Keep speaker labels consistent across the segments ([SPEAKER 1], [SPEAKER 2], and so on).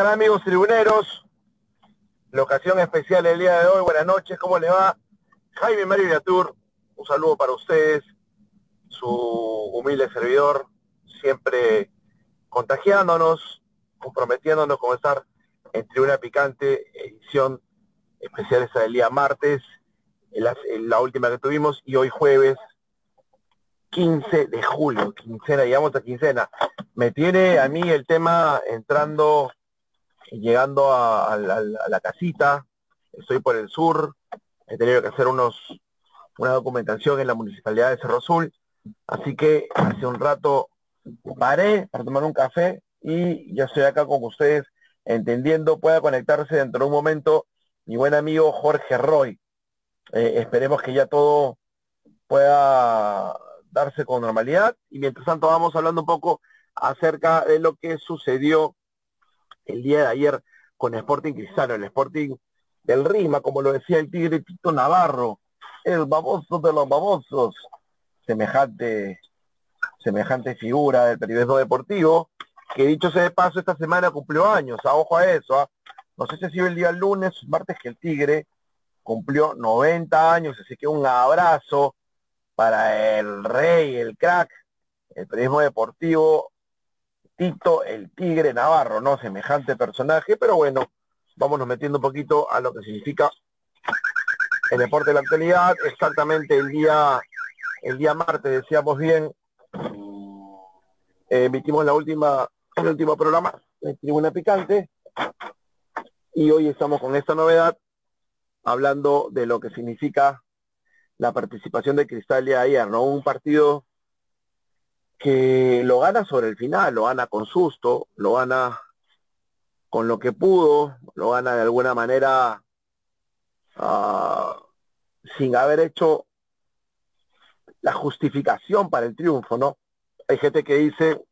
[SPEAKER 1] ¿Qué tal amigos tribuneros? La ocasión especial del día de hoy, buenas noches, ¿cómo le va? Jaime Mario Viatur, un saludo para ustedes, su humilde servidor, siempre contagiándonos, comprometiéndonos con estar en Tribuna Picante, edición especial esta del día martes, la, la última que tuvimos, y hoy jueves 15 de julio, quincena, llegamos a quincena. Me tiene a mí el tema entrando, llegando a, la casita, estoy por el sur, he tenido que hacer unos una documentación en la municipalidad de Cerro Azul, así que hace un rato paré para tomar un café y ya estoy acá con ustedes entendiendo, pueda conectarse dentro de un momento mi buen amigo Jorge Roy. Eh, esperemos que ya todo pueda darse con normalidad y mientras tanto vamos hablando un poco acerca de lo que sucedió el día de ayer con Sporting Cristal, el Sporting del Rima, como lo decía el Tigre Tito Navarro, el baboso de los babosos, semejante, semejante figura del periodismo deportivo, que dicho sea de paso, esta semana cumplió años, a ojo a eso, ¿ah? no sé si ha el día lunes, martes que el Tigre cumplió 90 años, así que un abrazo para el rey, el crack, el periodismo deportivo, Tito el Tigre Navarro, ¿no? Semejante personaje, pero bueno, vámonos metiendo un poquito a lo que significa el deporte de la actualidad. Exactamente el día, el día martes, decíamos bien, eh, emitimos la última, el último programa de Tribuna Picante y hoy estamos con esta novedad hablando de lo que significa la participación de Cristal de ayer, ¿no? Un partido que lo gana sobre el final, lo gana con susto, lo gana con lo que pudo, lo gana de alguna manera uh, sin haber hecho la justificación para el triunfo, ¿no? Hay gente que dice,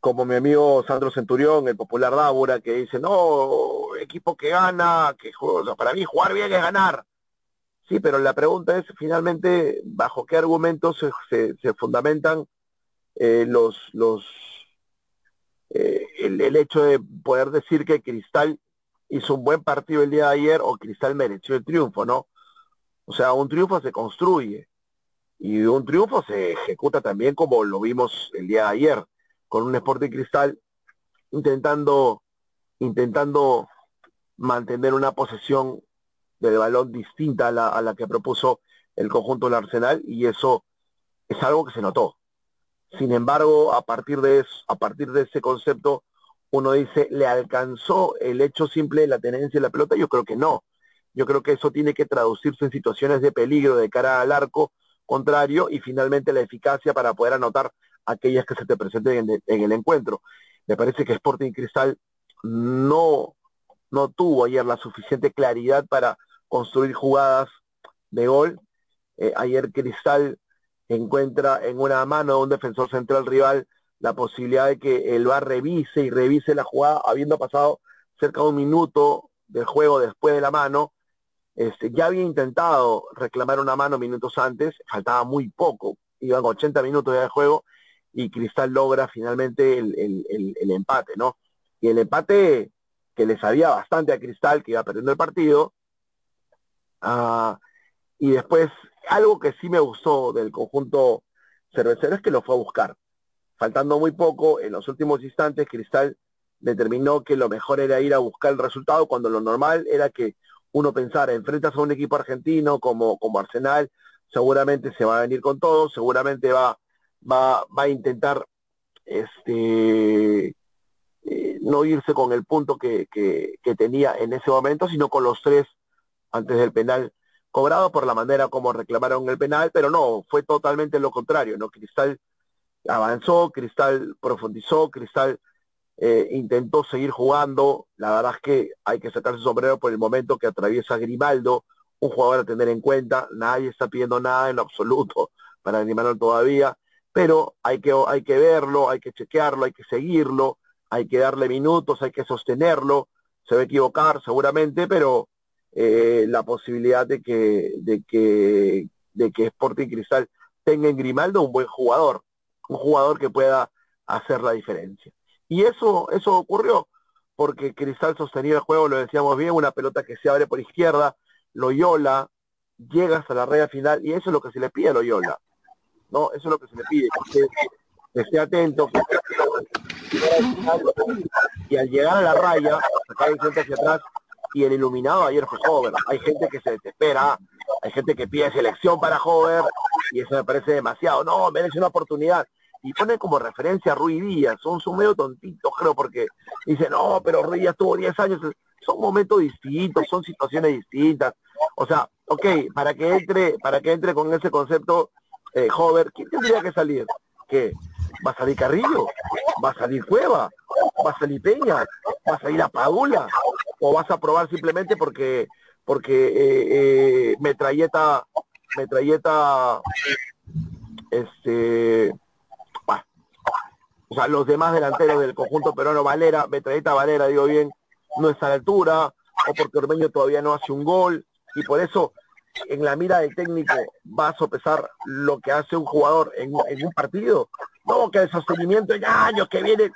[SPEAKER 1] como mi amigo Sandro Centurión, el popular Dábora, que dice, no, equipo que gana, que para mí jugar bien es ganar. Sí, pero la pregunta es finalmente bajo qué argumentos se, fundamentan eh, los, eh, el, el, hecho de poder decir que Cristal hizo un buen partido el día de ayer o Cristal mereció el triunfo, ¿no? O sea, un triunfo se construye y un triunfo se ejecuta también como lo vimos el día de ayer, con un Sporting Cristal intentando, intentando mantener una posesión del balón distinta a la, a la que propuso el conjunto del Arsenal y eso es algo que se notó. Sin embargo, a partir de eso, a partir de ese concepto, uno dice, ¿le alcanzó el hecho simple de la tenencia de la pelota? Yo creo que no. Yo creo que eso tiene que traducirse en situaciones de peligro de cara al arco contrario y finalmente la eficacia para poder anotar aquellas que se te presenten en, en el encuentro. Me parece que Sporting Cristal no, no tuvo ayer la suficiente claridad para construir jugadas de gol. Eh, ayer Cristal encuentra en una mano de un defensor central rival la posibilidad de que el VAR revise y revise la jugada habiendo pasado cerca de un minuto del juego después de la mano. Este, ya había intentado reclamar una mano minutos antes, faltaba muy poco, iban 80 minutos ya de juego y Cristal logra finalmente el, el, el, el empate, ¿no? Y el empate que le sabía bastante a Cristal, que iba perdiendo el partido, Uh, y después, algo que sí me gustó del conjunto cervecero es que lo fue a buscar. Faltando muy poco, en los últimos instantes, Cristal determinó que lo mejor era ir a buscar el resultado cuando lo normal era que uno pensara, enfrentas a un equipo argentino como, como Arsenal, seguramente se va a venir con todo, seguramente va, va, va a intentar este eh, no irse con el punto que, que tenía en ese momento, sino con los tres antes del penal cobrado por la manera como reclamaron el penal, pero no, fue totalmente lo contrario, ¿no? Cristal avanzó, Cristal profundizó, Cristal eh, intentó seguir jugando, la verdad es que hay que sacar su sombrero por el momento que atraviesa Grimaldo, un jugador a tener en cuenta, nadie está pidiendo nada en absoluto para Grimaldo todavía, pero hay que, hay que verlo, hay que chequearlo, hay que seguirlo, hay que darle minutos, hay que sostenerlo, se va a equivocar seguramente, pero eh, la posibilidad de que, de que, de que Sporting Cristal tenga en Grimaldo un buen jugador, un jugador que pueda hacer la diferencia. Y eso, eso ocurrió, porque Cristal sostenía el juego, lo decíamos bien, una pelota que se abre por izquierda, Loyola llega hasta la raya final, y eso es lo que se le pide a Loyola. ¿no? Eso es lo que se le pide, que, esté atento, y al llegar a la raya, sacar el frente hacia atrás, y el iluminado ayer fue Hover. Hay gente que se desespera, hay gente que pide selección para Hover, y eso me parece demasiado. No, merece una oportunidad. Y pone como referencia a Rui Díaz, son, son medio tontitos, creo, porque dice, no, pero Rui Díaz tuvo 10 años, son momentos distintos, son situaciones distintas. O sea, ok, para que entre, para que entre con ese concepto, eh, Hover, ¿quién tendría que salir? ¿Qué? ¿Va a salir Carrillo? ¿Va a salir Cueva? ¿Va a salir Peña? ¿Va a salir a Padula? ¿O vas a probar simplemente porque porque eh, eh, metralleta metralleta este o sea los demás delanteros del conjunto peruano Valera metralleta Valera digo bien no está a la altura o porque Ormeño todavía no hace un gol y por eso en la mira del técnico va a sopesar lo que hace un jugador en, un partido. No, que el sostenimiento en años que viene.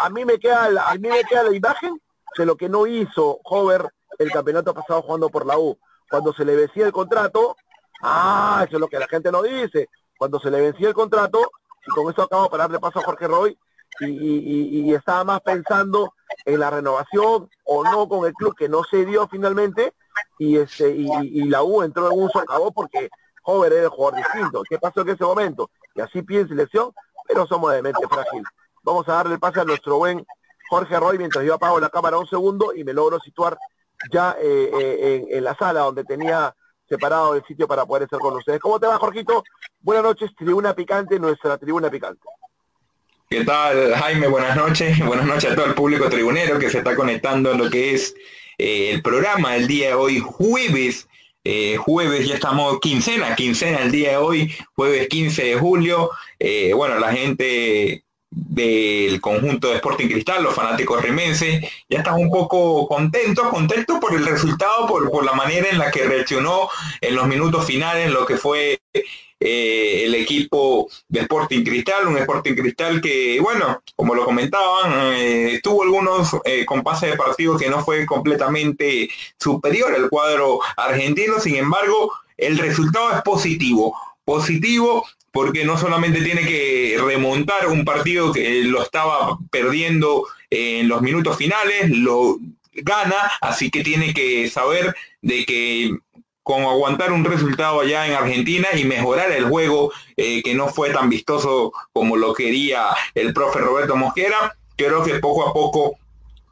[SPEAKER 1] A mí me queda la, a mí me queda la imagen de lo que no hizo Hover el campeonato pasado jugando por la U. Cuando se le vencía el contrato, ah, eso es lo que la gente no dice. Cuando se le vencía el contrato, y con eso acabo para darle paso a Jorge Roy, y, y, estaba más pensando en la renovación o no con el club que no se dio finalmente y este y, la U entró en un socavón porque Hover era el jugador distinto. ¿Qué pasó en ese momento? Y así piensa selección, pero somos de mente frágil. Vamos a darle pase a nuestro buen Jorge Roy mientras yo apago la cámara un segundo y me logro situar ya eh, eh, en, la sala donde tenía separado el sitio para poder estar con ustedes. ¿Cómo te va, Jorgito? Buenas noches, Tribuna Picante, nuestra Tribuna Picante.
[SPEAKER 2] ¿Qué tal, Jaime? Buenas noches. Buenas noches a todo el público tribunero que se está conectando en lo que es eh, el programa el día de hoy, jueves. Jueves ya estamos quincena, quincena el día de hoy, jueves 15 de julio. Bueno, la gente del conjunto de Sporting Cristal, los fanáticos rimenses, ya están un poco contentos, contentos por el resultado, por, por la manera en la que reaccionó en los minutos finales, lo que fue eh, el equipo de Sporting Cristal, un Sporting Cristal que, bueno, como lo comentaban, eh, tuvo algunos eh, compases de partido que no fue completamente superior al cuadro argentino, sin embargo, el resultado es positivo, positivo porque no solamente tiene que remontar un partido que lo estaba perdiendo en los minutos finales, lo gana, así que tiene que saber de que con aguantar un resultado allá en Argentina y mejorar el juego eh, que no fue tan vistoso como lo quería el profe Roberto Mosquera. Creo que poco a poco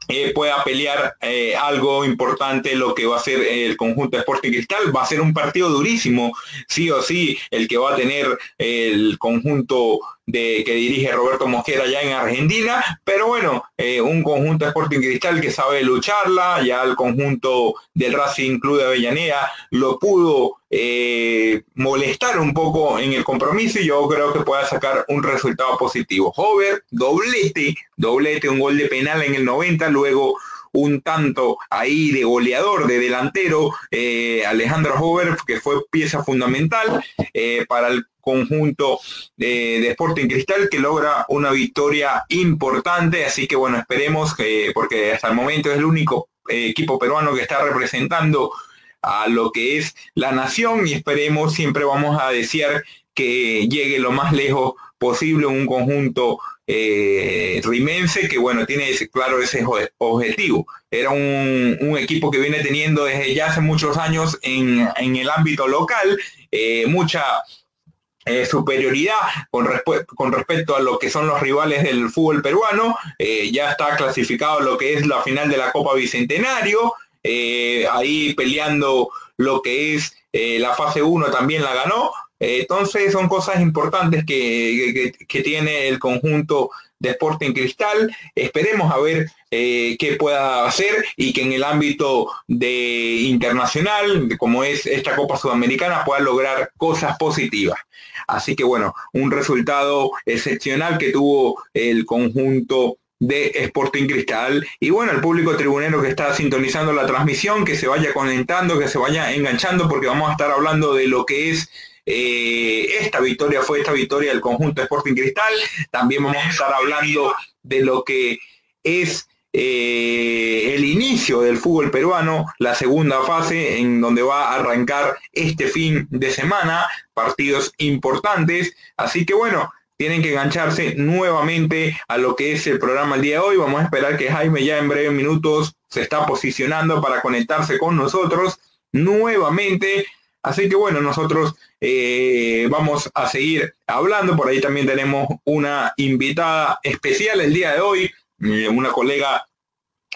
[SPEAKER 2] eh, pueda pelear eh, algo importante lo que va a ser el conjunto de Sporting Cristal. Va a ser un partido durísimo, sí o sí, el que va a tener el conjunto de que dirige Roberto Mosquera ya en Argentina, pero bueno, eh, un conjunto de Sporting Cristal que sabe lucharla, ya el conjunto del Racing Club de Avellaneda lo pudo eh, molestar un poco en el compromiso y yo creo que pueda sacar un resultado positivo. Hover, doblete, doblete, un gol de penal en el 90, luego un tanto ahí de goleador, de delantero, eh, Alejandro Hover, que fue pieza fundamental para el conjunto de, Sporting Cristal que logra una victoria importante, así que bueno, esperemos que, porque hasta el momento es el único eh, equipo peruano que está representando a lo que es la nación y esperemos, siempre vamos a desear que llegue lo más lejos posible un conjunto eh, rimense que bueno, tiene ese, claro ese objetivo. Era un, equipo que viene teniendo desde ya hace muchos años en, el ámbito local, eh, mucha eh, superioridad con, con, respecto a lo que son los rivales del fútbol peruano. Ya está clasificado lo que es la final de la Copa Bicentenario. Ahí peleando lo que es la fase 1 también la ganó. Entonces son cosas importantes que, que, tiene el conjunto de Sporting Cristal. Esperemos a ver qué pueda hacer y que en el ámbito de internacional, como es esta Copa Sudamericana, pueda lograr cosas positivas. Así que bueno, un resultado excepcional que tuvo el conjunto de Sporting Cristal y bueno, el público tribunero que está sintonizando la transmisión, que se vaya conectando, que se vaya enganchando porque vamos a estar hablando de lo que es eh, esta victoria fue esta victoria del conjunto Sporting Cristal. También vamos a estar hablando de lo que es eh, el inicio del fútbol peruano, la segunda fase en donde va a arrancar este fin de semana, partidos importantes. Así que bueno, tienen que engancharse nuevamente a lo que es el programa el día de hoy. Vamos a esperar que Jaime ya en breves minutos se está posicionando para conectarse con nosotros nuevamente. Así que bueno, nosotros eh, vamos a seguir hablando. Por ahí también tenemos una invitada especial el día de hoy, eh, una colega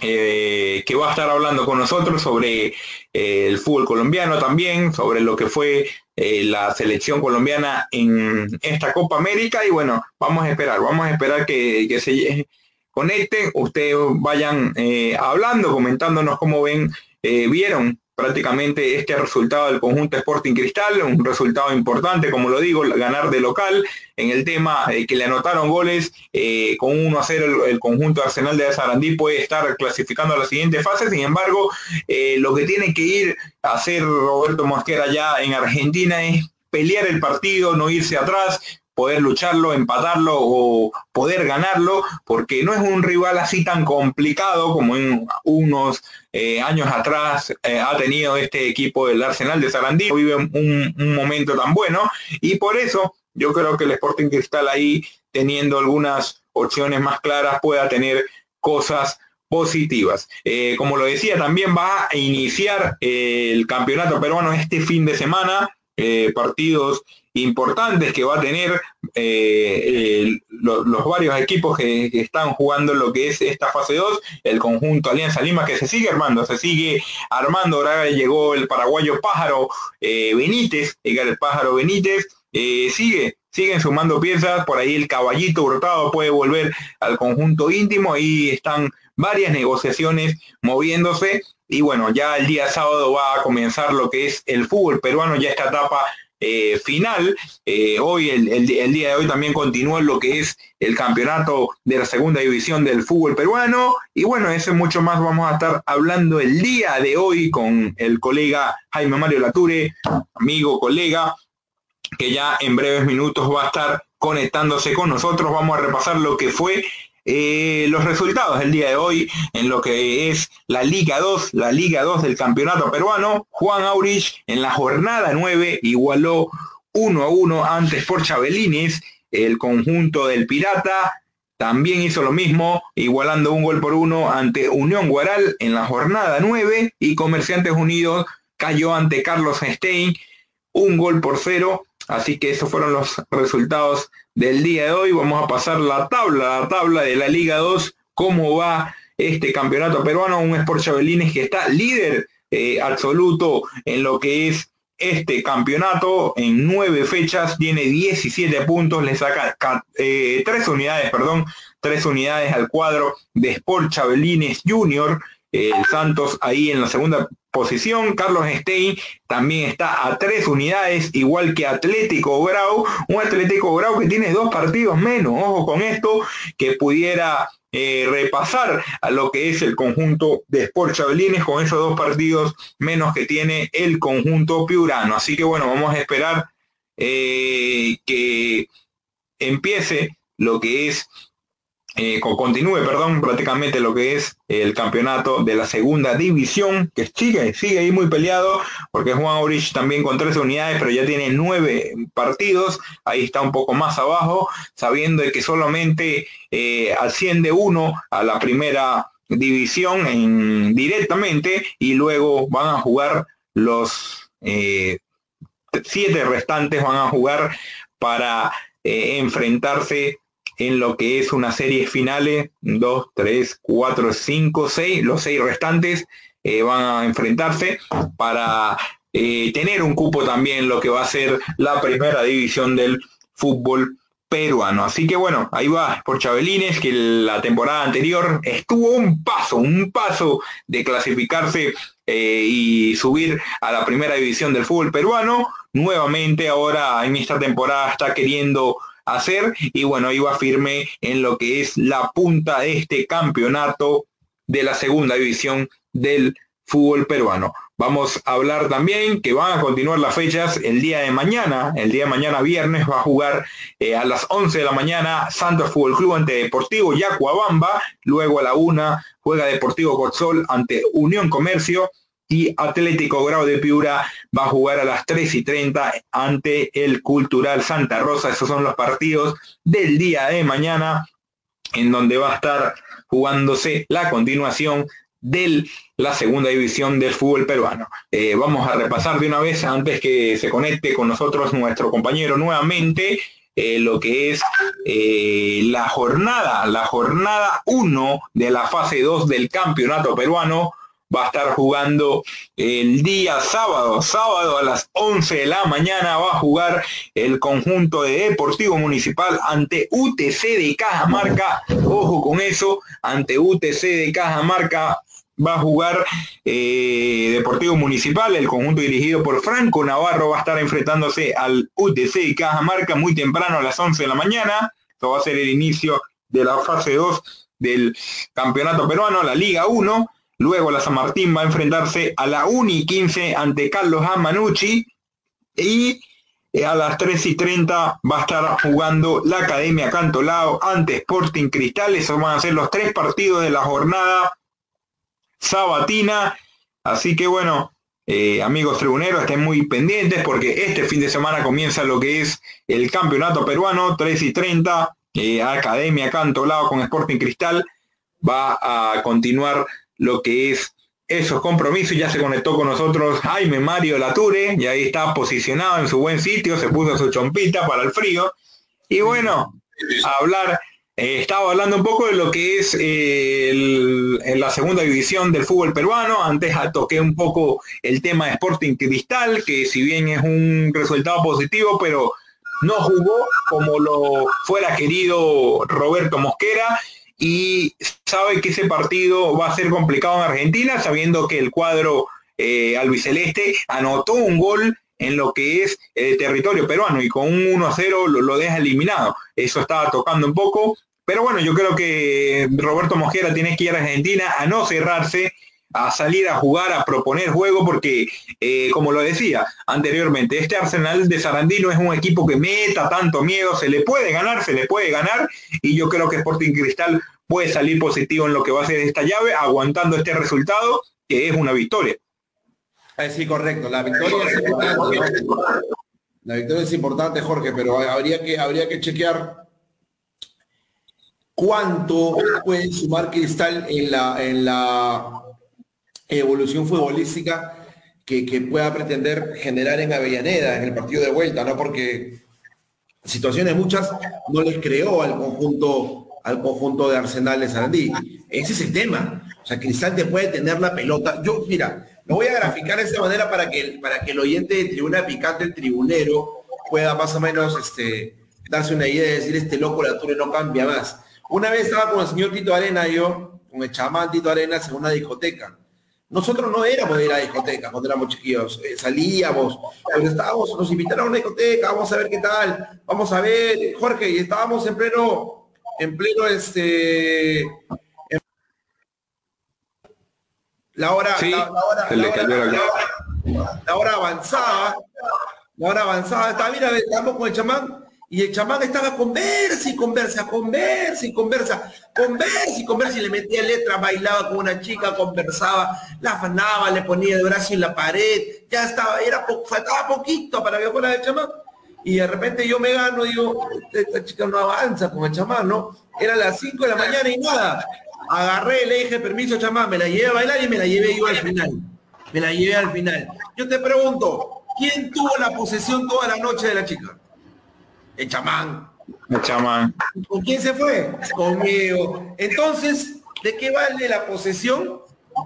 [SPEAKER 2] eh, que va a estar hablando con nosotros sobre el fútbol colombiano también, sobre lo que fue la selección colombiana en esta Copa América. Y bueno, vamos a esperar, vamos a esperar que, que se conecten, ustedes vayan hablando, comentándonos cómo ven, vieron prácticamente este resultado del conjunto Sporting Cristal, un resultado importante, como lo digo, ganar de local, en el tema eh, que le anotaron goles eh, con 1 a 0 el, conjunto Arsenal de Sarandí puede estar clasificando a la siguiente fase, sin embargo, eh, lo que tiene que ir a hacer Roberto Mosquera ya en Argentina es pelear el partido, no irse atrás, poder lucharlo, empatarlo o poder ganarlo, porque no es un rival así tan complicado como en unos eh, años atrás eh, ha tenido este equipo del Arsenal de Sarandí, vive un, momento tan bueno, y por eso yo creo que el Sporting Cristal ahí, teniendo algunas opciones más claras, pueda tener cosas positivas. Eh, como lo decía, también va a iniciar el campeonato peruano este fin de semana, partidos importantes que va a tener eh, los varios equipos que, están jugando lo que es esta fase 2, el conjunto Alianza Lima que se sigue armando, se sigue armando, ahora llegó el paraguayo Pájaro eh, Benítez, el Pájaro Benítez, eh, sigue, siguen sumando piezas, por ahí el caballito brotado puede volver al conjunto íntimo, ahí están varias negociaciones moviéndose. Y bueno, ya el día sábado va a comenzar lo que es el fútbol peruano, ya esta etapa eh, final. Eh, hoy, el, día de hoy también continúa lo que es el campeonato de la segunda división del fútbol peruano. Y bueno, eso mucho más vamos a estar hablando el día de hoy con el colega Jaime Mario Lature, amigo, colega, que ya en breves minutos va a estar conectándose con nosotros. Vamos a repasar lo que fue eh, los resultados del día de hoy en lo que es la Liga 2, la Liga 2 del Campeonato Peruano. Juan Aurich en la jornada 9 igualó 1 a 1 antes por Chabelines. El conjunto del Pirata también hizo lo mismo, igualando un gol por uno ante Unión Guaral en la jornada 9 y Comerciantes Unidos cayó ante Carlos Stein un gol por cero. Así que esos fueron los resultados del día de hoy. Vamos a pasar la tabla, la tabla de la Liga 2, cómo va este campeonato peruano, un Sport Chabelines que está líder eh, absoluto en lo que es este campeonato en nueve fechas, tiene 17 puntos, le saca eh, tres unidades, perdón, tres unidades al cuadro de Sport Chabelines Junior, el Santos ahí en la segunda posición. Carlos Stein también está a tres unidades, igual que Atlético Grau. Un Atlético Grau que tiene dos partidos menos. Ojo con esto, que pudiera eh, repasar a lo que es el conjunto de Sport Chabelines con esos dos partidos menos que tiene el conjunto piurano. Así que bueno, vamos a esperar eh, que empiece lo que es eh, continúe, perdón, prácticamente lo que es el campeonato de la segunda división, que sigue, sigue ahí muy peleado, porque Juan Aurich también con 13 unidades, pero ya tiene nueve partidos, ahí está un poco más abajo, sabiendo que solamente eh, asciende uno a la primera división en, directamente y luego van a jugar los eh, siete restantes, van a jugar para enfrentarse en lo que es una serie finales, 2, 3, 4, 5, 6, los seis restantes eh, van a enfrentarse para eh, tener un cupo también lo que va a ser la primera división del fútbol peruano. Así que bueno, ahí va por Chabelines, que la temporada anterior estuvo un paso, un paso de clasificarse eh, y subir a la primera división del fútbol peruano. Nuevamente ahora en esta temporada está queriendo hacer y bueno, iba firme en lo que es la punta de este campeonato de la segunda división del fútbol peruano. Vamos a hablar también que van a continuar las fechas el día de mañana. El día de mañana viernes va a jugar eh, a las 11 de la mañana Santos Fútbol Club ante Deportivo Yacuabamba. Luego a la una juega Deportivo Cotzol ante Unión Comercio. Y Atlético Grau de Piura va a jugar a las 3 y 30 ante el Cultural Santa Rosa. Esos son los partidos del día de mañana en donde va a estar jugándose la continuación de la segunda división del fútbol peruano. Eh, vamos a repasar de una vez, antes que se conecte con nosotros nuestro compañero nuevamente, eh, lo que es eh, la jornada, la jornada 1 de la fase 2 del campeonato peruano, va a estar jugando el día sábado, sábado a las 11 de la mañana va a jugar el conjunto de Deportivo Municipal ante UTC de Cajamarca, ojo con eso, ante UTC de Cajamarca va a jugar eh, Deportivo Municipal, el conjunto dirigido por Franco Navarro va a estar enfrentándose al UTC de Cajamarca muy temprano a las 11 de la mañana, esto va a ser el inicio de la fase 2 del campeonato peruano, la Liga 1, Luego la San Martín va a enfrentarse a la Uni 15 ante Carlos Amanucci y eh, a las 3 y 30 va a estar jugando la Academia Cantolao ante Sporting Cristal. Esos van a ser los tres partidos de la jornada sabatina. Así que bueno, eh, amigos tribuneros, estén muy pendientes porque este fin de semana comienza lo que es el campeonato peruano, 3 y 30, eh, Academia Cantolao con Sporting Cristal. Va a continuar lo que es esos compromisos. Ya se conectó con nosotros Jaime Mario Lature, y ahí está posicionado en su buen sitio, se puso su chompita para el frío. Y bueno, a hablar, eh, estaba hablando un poco de lo que es eh, en la segunda división del fútbol peruano. Antes toqué un poco el tema de Sporting Cristal, que si bien es un resultado positivo, pero no jugó como lo fuera querido Roberto Mosquera y sabe que ese partido va a ser complicado en Argentina, sabiendo que el cuadro eh, albiceleste anotó un gol en lo que es el territorio peruano y con un 1-0 lo, deja eliminado. Eso estaba tocando un poco, pero bueno, yo creo que Roberto Mosquera tiene que ir a Argentina a no cerrarse, a salir a jugar, a proponer juego, porque eh, como lo decía anteriormente, este Arsenal de Sarandino es un equipo que meta tanto miedo, se le puede ganar, se le puede ganar, y yo creo que Sporting Cristal puede salir positivo en lo que va a ser esta llave, aguantando este resultado, que es una victoria.
[SPEAKER 1] Eh, sí, correcto. La victoria es importante. La victoria es importante, Jorge, pero habría que, habría que chequear cuánto puede sumar Cristal en la, en la evolución futbolística que, pueda pretender generar en Avellaneda, en el partido de vuelta, ¿no? Porque situaciones muchas no les creó al conjunto al conjunto de Arsenal de Sarandí. Ese es el tema. O sea, Cristal te puede tener la pelota. Yo, mira, lo voy a graficar de esa manera para que, para que el oyente de tribuna picante, el tribunero, pueda más o menos este, darse una idea de decir, este loco la y no cambia más. Una vez estaba con el señor Tito Arena, yo, con el chamán Tito Arenas en una discoteca. Nosotros no éramos de ir a discoteca cuando éramos chiquillos, eh, salíamos, pero estábamos, nos invitaron a una discoteca, vamos a ver qué tal, vamos a ver, Jorge, y estábamos en pleno en pleno este la hora, la, hora, la, hora, avanzada, la hora avanzada, estaba, mira, estamos con el chamán y el chamán estaba conversa y conversa, conversa y conversa, conversa y conversa y le metía letra, bailaba con una chica, conversaba, la afanaba, le ponía el brazo en la pared, ya estaba, era faltaba poquito para que fuera el chamán y de repente yo me gano, digo, esta chica no avanza con el chamán, ¿no? Era las 5 de la mañana y nada. Agarré, le dije, permiso, chamán, me la llevé a bailar y me la llevé yo al final. Me la llevé al final. Yo te pregunto, ¿quién tuvo la posesión toda la noche de la chica? El chamán.
[SPEAKER 2] El chamán.
[SPEAKER 1] ¿Con quién se fue? Conmigo. Entonces, ¿de qué vale la posesión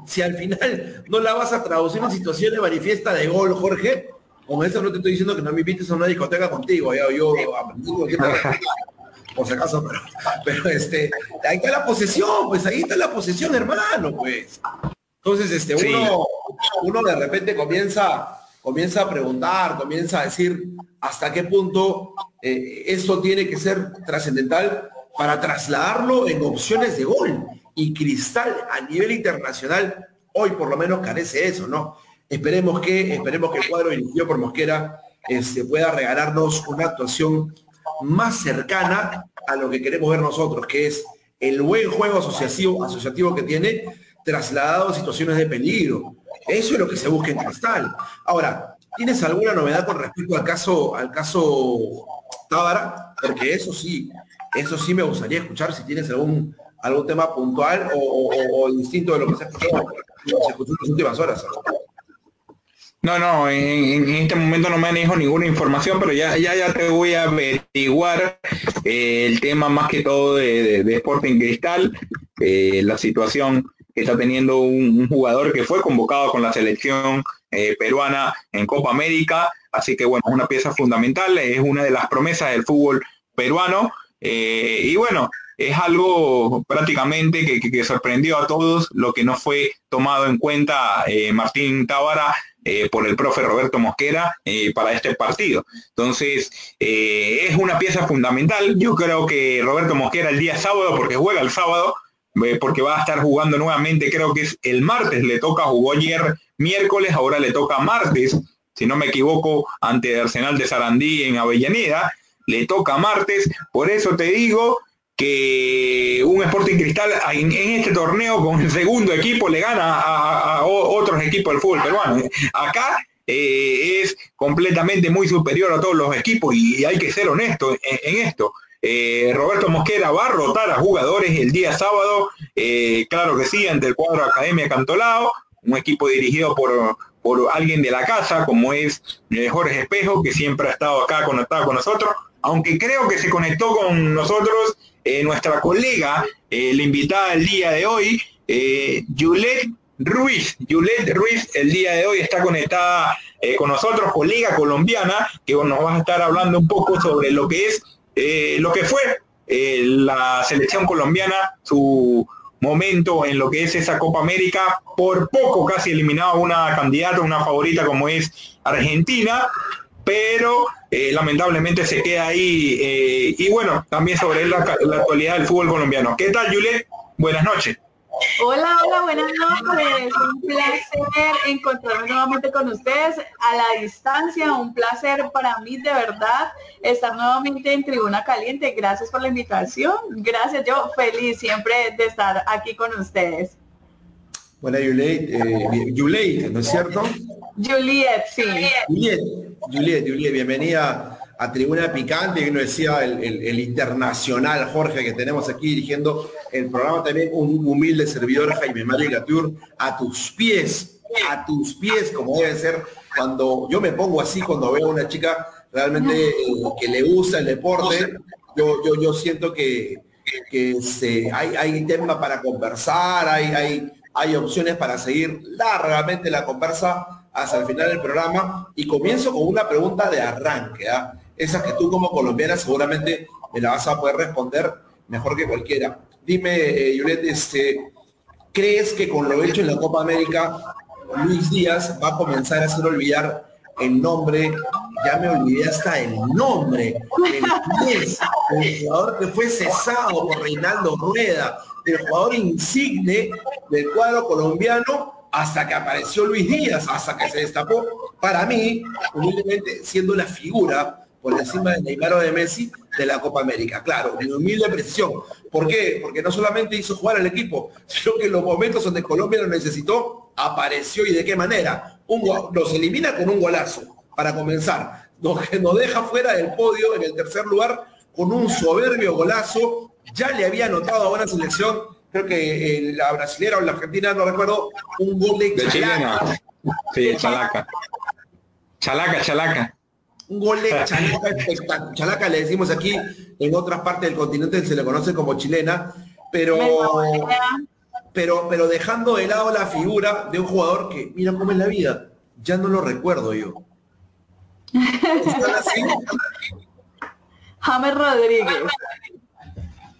[SPEAKER 1] si al final no la vas a traducir en situación de manifiesta de gol, Jorge? Como eso no te estoy diciendo que no me invites a una discoteca contigo, ya yo por si acaso, pero, pero este, ahí está la posesión, pues ahí está la posesión, hermano, pues. Entonces, este, uno, uno de repente comienza, comienza a preguntar, comienza a decir hasta qué punto eh, esto tiene que ser trascendental para trasladarlo en opciones de gol. Y Cristal a nivel internacional hoy por lo menos carece eso, ¿no? Esperemos que, esperemos que el cuadro dirigido por Mosquera este, pueda regalarnos una actuación más cercana a lo que queremos ver nosotros, que es el buen juego asociativo, asociativo que tiene trasladado a situaciones de peligro. Eso es lo que se busca en Cristal. Ahora, ¿tienes alguna novedad con respecto al caso, al caso Tábara? Porque eso sí, eso sí me gustaría escuchar si tienes algún, algún tema puntual o, distinto de lo que se escuchó, se en las últimas horas.
[SPEAKER 2] No, no, en, este momento no dicho ninguna información, pero ya, ya, ya te voy a averiguar eh, el tema más que todo de, Sporting Cristal, eh, la situación que está teniendo un, jugador que fue convocado con la selección eh, peruana en Copa América, así que bueno, es una pieza fundamental, es una de las promesas del fútbol peruano, y bueno, es algo prácticamente que, sorprendió a todos, lo que no fue tomado en cuenta Martín Tábara eh, por el profe Roberto Mosquera eh, para este partido. Entonces, eh, es una pieza fundamental. Yo creo que Roberto Mosquera el día sábado, porque juega el sábado, porque va a estar jugando nuevamente, creo que es el martes, le toca, jugó ayer miércoles, ahora le toca martes, si no me equivoco, ante Arsenal de Sarandí en Avellaneda, le toca martes, por eso te digo que un Sporting Cristal en, este torneo con el segundo equipo le gana a, otros equipos del fútbol peruano. Acá eh, es completamente muy superior a todos los equipos y, hay que ser honesto en, esto. Eh, Roberto Mosquera va a rotar a jugadores el día sábado, eh, claro que sí, ante el cuadro Academia Cantolao, un equipo dirigido por, por alguien de la casa, como es Jorge Espejo, que siempre ha estado acá conectado con nosotros, aunque creo que se conectó con nosotros eh, nuestra colega, eh, la invitada el día de hoy, eh, Ruiz. Yulet Ruiz el día de hoy está conectada con nosotros, colega colombiana, que nos va a estar hablando un poco sobre lo que es, lo que fue la selección colombiana, su momento en lo que es esa Copa América, por poco casi eliminado una candidata, una favorita como es Argentina, pero eh, lamentablemente se queda ahí. Eh, y bueno, también sobre la, actualidad del fútbol colombiano. ¿Qué tal, Juliet? Buenas noches.
[SPEAKER 3] Hola, hola, buenas noches. Un placer encontrarme nuevamente con ustedes a la distancia. Un placer para mí, de verdad, estar nuevamente en Tribuna Caliente. Gracias por la invitación. Gracias, yo feliz siempre de estar aquí con ustedes.
[SPEAKER 1] Buena Juliet, eh, ¿no es cierto?
[SPEAKER 3] Juliet, sí.
[SPEAKER 1] Juliet, Juliet, Juliet, bienvenida a Tribuna Picante, que nos decía el, internacional Jorge que tenemos aquí dirigiendo el programa, también un humilde servidor Jaime Mario Gatur, a tus pies, a tus pies, como debe ser cuando yo me pongo así cuando veo a una chica realmente eh, que le gusta el deporte, yo, yo, yo siento que, que se, hay, hay tema para conversar, hay, hay, hay opciones para seguir largamente la conversa hasta el final del programa y comienzo con una pregunta de arranque, ¿ah? Esa que tú como colombiana seguramente me la vas a poder responder mejor que cualquiera. Dime, eh, este, ¿crees que con lo hecho en la Copa América, Luis Díaz va a comenzar a hacer olvidar el nombre, ya me olvidé hasta el nombre, el jugador que fue cesado por Reinaldo Rueda, el jugador insigne del cuadro colombiano hasta que apareció Luis Díaz, hasta que se destapó, para mí, humildemente, siendo la figura por encima de Neymar o de Messi de la Copa América. Claro, mi humilde precisión. ¿Por qué? Porque no solamente hizo jugar al equipo, sino que en los momentos donde Colombia lo necesitó, apareció y de qué manera. Un nos elimina con un golazo, para comenzar. Nos, nos deja fuera del podio en el tercer lugar con un soberbio golazo. Ya le había anotado a una selección creo que eh, la brasilera o la argentina, no recuerdo, un gol de,
[SPEAKER 2] Chalaca. Sí, Chalaca. Chalaca, Chalaca.
[SPEAKER 1] Un gol de Chalaca espectacular. Chalaca le decimos aquí, en otras partes del continente se le conoce como chilena, pero, pero, pero dejando de lado la figura de un jugador que, mira cómo es la vida, ya no lo recuerdo yo.
[SPEAKER 3] James Rodríguez.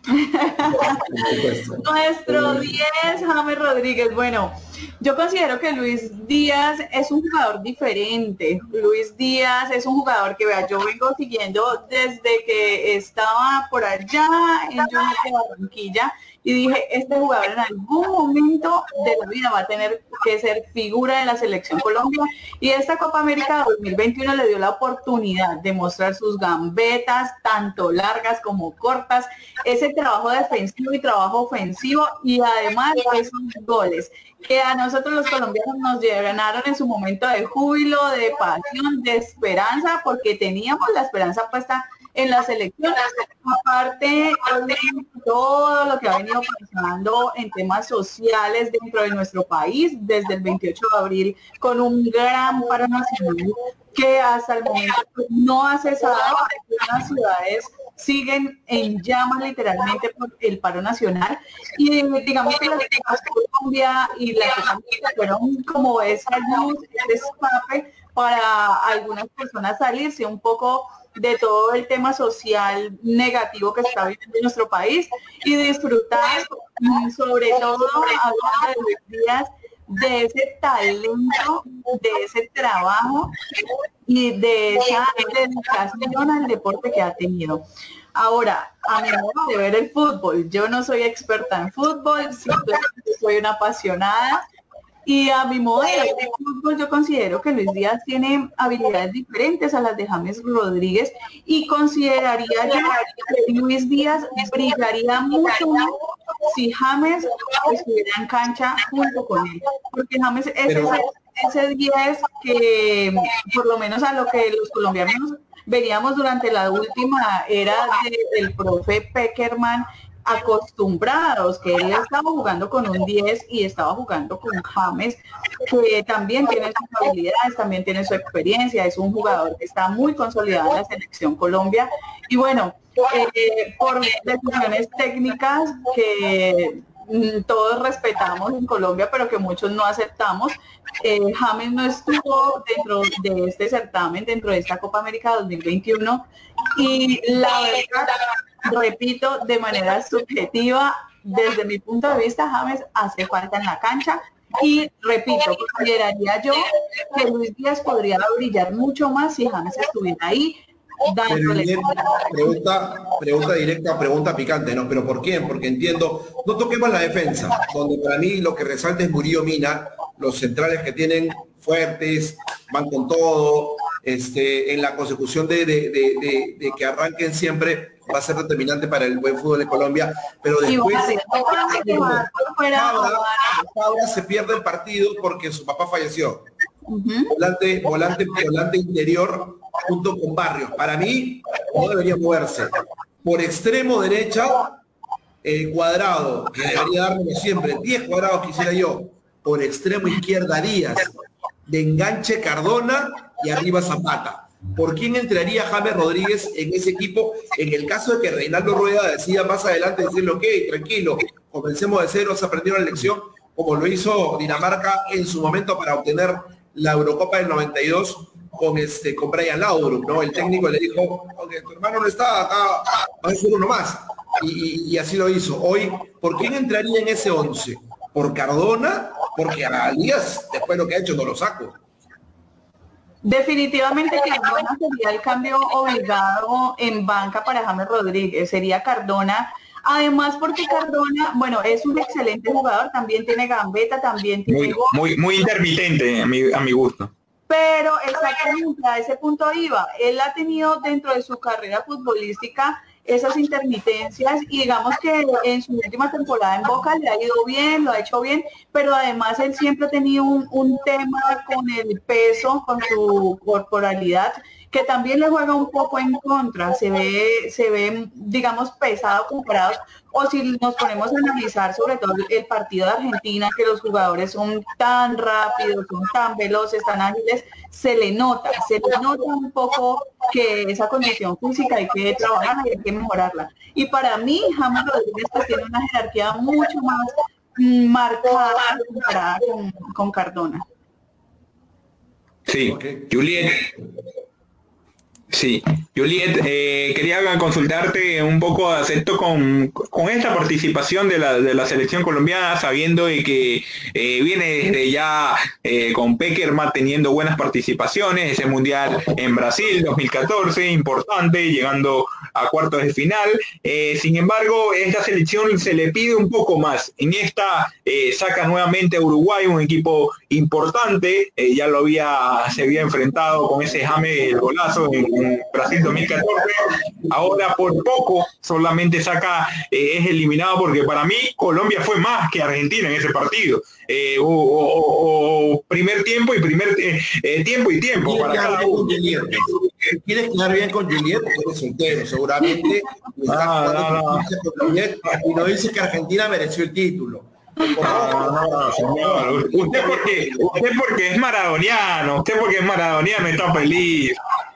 [SPEAKER 3] Nuestro 10, James Rodríguez. Bueno, Yo considero que Luis Díaz es un jugador diferente. Luis Díaz es un jugador que vea, yo vengo siguiendo desde que estaba por allá en Junior de Barranquilla y dije, este jugador en algún momento de la vida va a tener que ser figura de la selección Colombia y esta Copa América 2021 le dio la oportunidad de mostrar sus gambetas, tanto largas como cortas, ese trabajo defensivo y trabajo ofensivo y además esos goles que a nosotros los colombianos nos llenaron en su momento de júbilo, de pasión, de esperanza, porque teníamos la esperanza puesta en las elecciones. Aparte, todo lo que ha venido pasando en temas sociales dentro de nuestro país desde el 28 de abril con un gran paro nacional que hasta el momento no ha cesado. Las ciudades siguen en llamas literalmente por el paro nacional y digamos que las de Colombia y las de fueron como esa luz, ese escape para algunas personas salirse un poco de todo el tema social negativo que está viviendo en nuestro país y disfrutar sobre todo hablando de días de ese talento, de ese trabajo y de esa dedicación al deporte que ha tenido. Ahora, a mi modo de ver el fútbol, yo no soy experta en fútbol, soy una apasionada y a mi modo de fútbol, yo considero que Luis Díaz tiene habilidades diferentes a las de James Rodríguez y consideraría que Luis Díaz brillaría mucho más si James estuviera en cancha junto con él. Porque James es ese, 10 que, por lo menos a lo que los colombianos veníamos durante la última era del profe Peckerman acostumbrados, que él estaba jugando con un 10 y estaba jugando con James, que también tiene sus habilidades, también tiene su experiencia, es un jugador que está muy consolidado en la selección Colombia. Y bueno, eh, por decisiones técnicas que mm, todos respetamos en Colombia, pero que muchos no aceptamos. Eh, James no estuvo dentro de este certamen, dentro de esta Copa América 2021 y la verdad repito, de manera subjetiva, desde mi punto de vista, James hace falta en la cancha. Y repito, consideraría yo que Luis Díaz podría brillar mucho más si James estuviera ahí. Dándole
[SPEAKER 1] pregunta, pregunta directa, pregunta picante, ¿no? ¿Pero por quién? Porque entiendo, no toquemos la defensa, donde para mí lo que resalta es Murillo Mina, los centrales que tienen fuertes, van con todo, este, en la consecución de, de que arranquen siempre va a ser determinante para el buen fútbol de Colombia, pero después ahora se pierde el partido porque su papá falleció. Volante, volante, volante interior junto con Barrios. Para mí no debería moverse. Por extremo derecha, el cuadrado, que debería darme siempre, 10 cuadrados quisiera yo. Por extremo izquierda Díaz, de enganche Cardona y arriba Zapata. ¿Por quién entraría James Rodríguez en ese equipo? En el caso de que Reinaldo Rueda decida más adelante decirle, ok, tranquilo, comencemos de cero, se aprendió la lección, como lo hizo Dinamarca en su momento para obtener la Eurocopa del 92 con este con Brian Laudrup, ¿no? El técnico le dijo, ok, tu hermano no está acá, va a ser uno más. Y, así lo hizo. Hoy, ¿por quién entraría en ese 11? ¿Por Cardona? Porque a Díaz, después de lo que ha hecho, no lo saco.
[SPEAKER 3] Definitivamente Cardona sería el cambio obligado en banca para James Rodríguez, sería Cardona. Además, porque Cardona, bueno, es un excelente jugador, también tiene gambeta, también tiene...
[SPEAKER 2] Muy, muy, intermitente a mi, a mi gusto.
[SPEAKER 3] Pero exactamente a ese punto iba. Él ha tenido dentro de su carrera futbolística esas intermitencias y digamos que en su última temporada en Boca le ha ido bien, lo ha hecho bien, pero además él siempre ha tenido un, un tema con el peso, con su corporalidad que también le juega un poco en contra, se ve, se ve, digamos, pesado comparado, o si nos ponemos a analizar sobre todo el partido de Argentina, que los jugadores son tan rápidos, son tan veloces, tan ágiles, se le nota, se le nota un poco que esa condición física hay que trabajarla y hay que mejorarla. Y para mí, James Rodríguez pues, tiene una jerarquía mucho más marcada comparada con, Cardona.
[SPEAKER 2] Sí, Julián. Sí, Juliet, eh, quería consultarte un poco acepto con, con esta participación de la, de la, selección colombiana, sabiendo de que eh, viene desde ya eh, con Peckerman teniendo buenas participaciones, ese mundial en Brasil 2014, importante, llegando a cuartos de final. Sin embargo, esta selección se le pide un poco más. En esta saca nuevamente a Uruguay, un equipo importante, ya lo había, se había enfrentado con ese jame el golazo en, Brasil 2014. Ahora por poco solamente saca, es eliminado porque para mí Colombia fue más que Argentina en ese partido. O, primer tiempo y primer tiempo y tiempo. Para
[SPEAKER 1] ¿Quieres quedar bien con Juliet? Soltero, seguramente. Ah, y no dice que Argentina mereció el título.
[SPEAKER 2] Usted porque, usted porque es maradoniano, usted porque es maradoniano está feliz.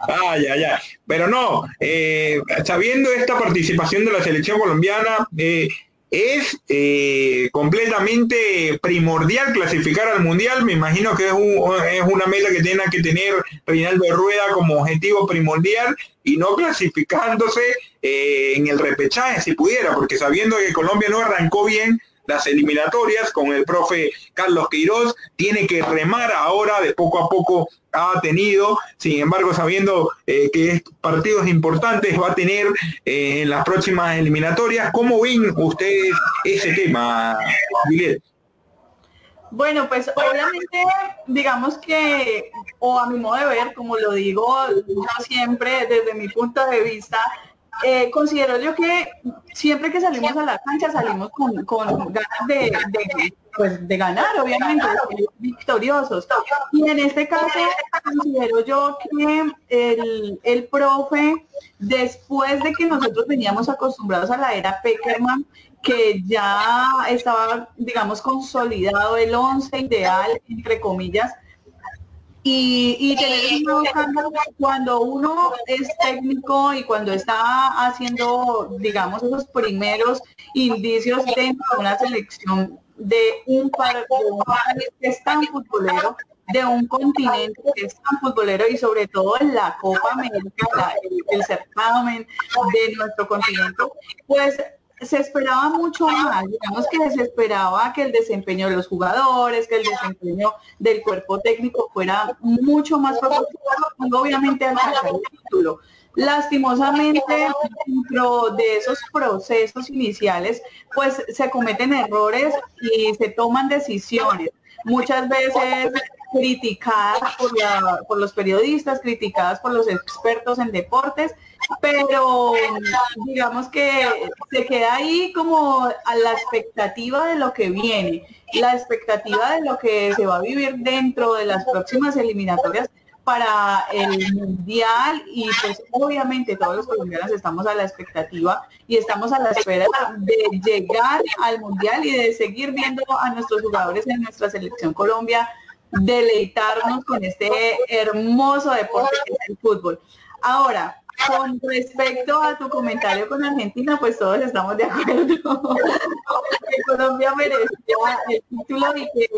[SPEAKER 2] Ay, ay, ay. Pero no, eh, sabiendo esta participación de la selección colombiana, eh, es eh, completamente primordial clasificar al mundial. Me imagino que es, es una meta que tiene que tener Reinaldo Rueda como objetivo primordial y no clasificándose en el repechaje si pudiera, porque sabiendo que Colombia no arrancó bien las eliminatorias con el profe Carlos Queiroz, tiene que remar ahora de poco a poco ha tenido, sin embargo sabiendo eh, que partidos importantes va a tener eh, en las próximas eliminatorias, ¿cómo ven ustedes ese tema, Miguel?
[SPEAKER 3] Bueno, pues obviamente digamos que, o a mi modo de ver, como lo digo yo siempre desde mi punto de vista, eh, considero yo que siempre que salimos a la cancha salimos con, ganas de, pues, de ganar, obviamente, victoriosos. Y en este caso considero yo que el, el profe, después de que nosotros veníamos acostumbrados a la era Peckerman, que ya estaba, digamos, consolidado el 11 ideal, entre comillas, y, y tener cuando uno es técnico y cuando está haciendo, digamos, esos primeros indicios dentro de una selección de un, país que es tan futbolero, de un continente que es tan futbolero y sobre todo en la Copa América, el certamen de nuestro continente, pues se esperaba mucho más, digamos que se esperaba que el desempeño de los jugadores, que el desempeño del cuerpo técnico fuera mucho más proporcional, obviamente alcanzar el título. Lastimosamente, dentro de esos procesos iniciales, pues se cometen errores y se toman decisiones. Muchas veces criticadas por los periodistas, criticadas por los expertos en deportes, pero digamos que se queda ahí como a la expectativa de lo que viene, la expectativa de lo que se va a vivir dentro de las próximas eliminatorias para el mundial y pues obviamente todos los colombianos estamos a la expectativa y estamos a la espera de llegar al mundial y de seguir viendo a nuestros jugadores en nuestra selección Colombia deleitarnos con este hermoso deporte que es el fútbol. Ahora, con respecto a tu comentario con Argentina, pues todos estamos de acuerdo. que Colombia merecía el título y que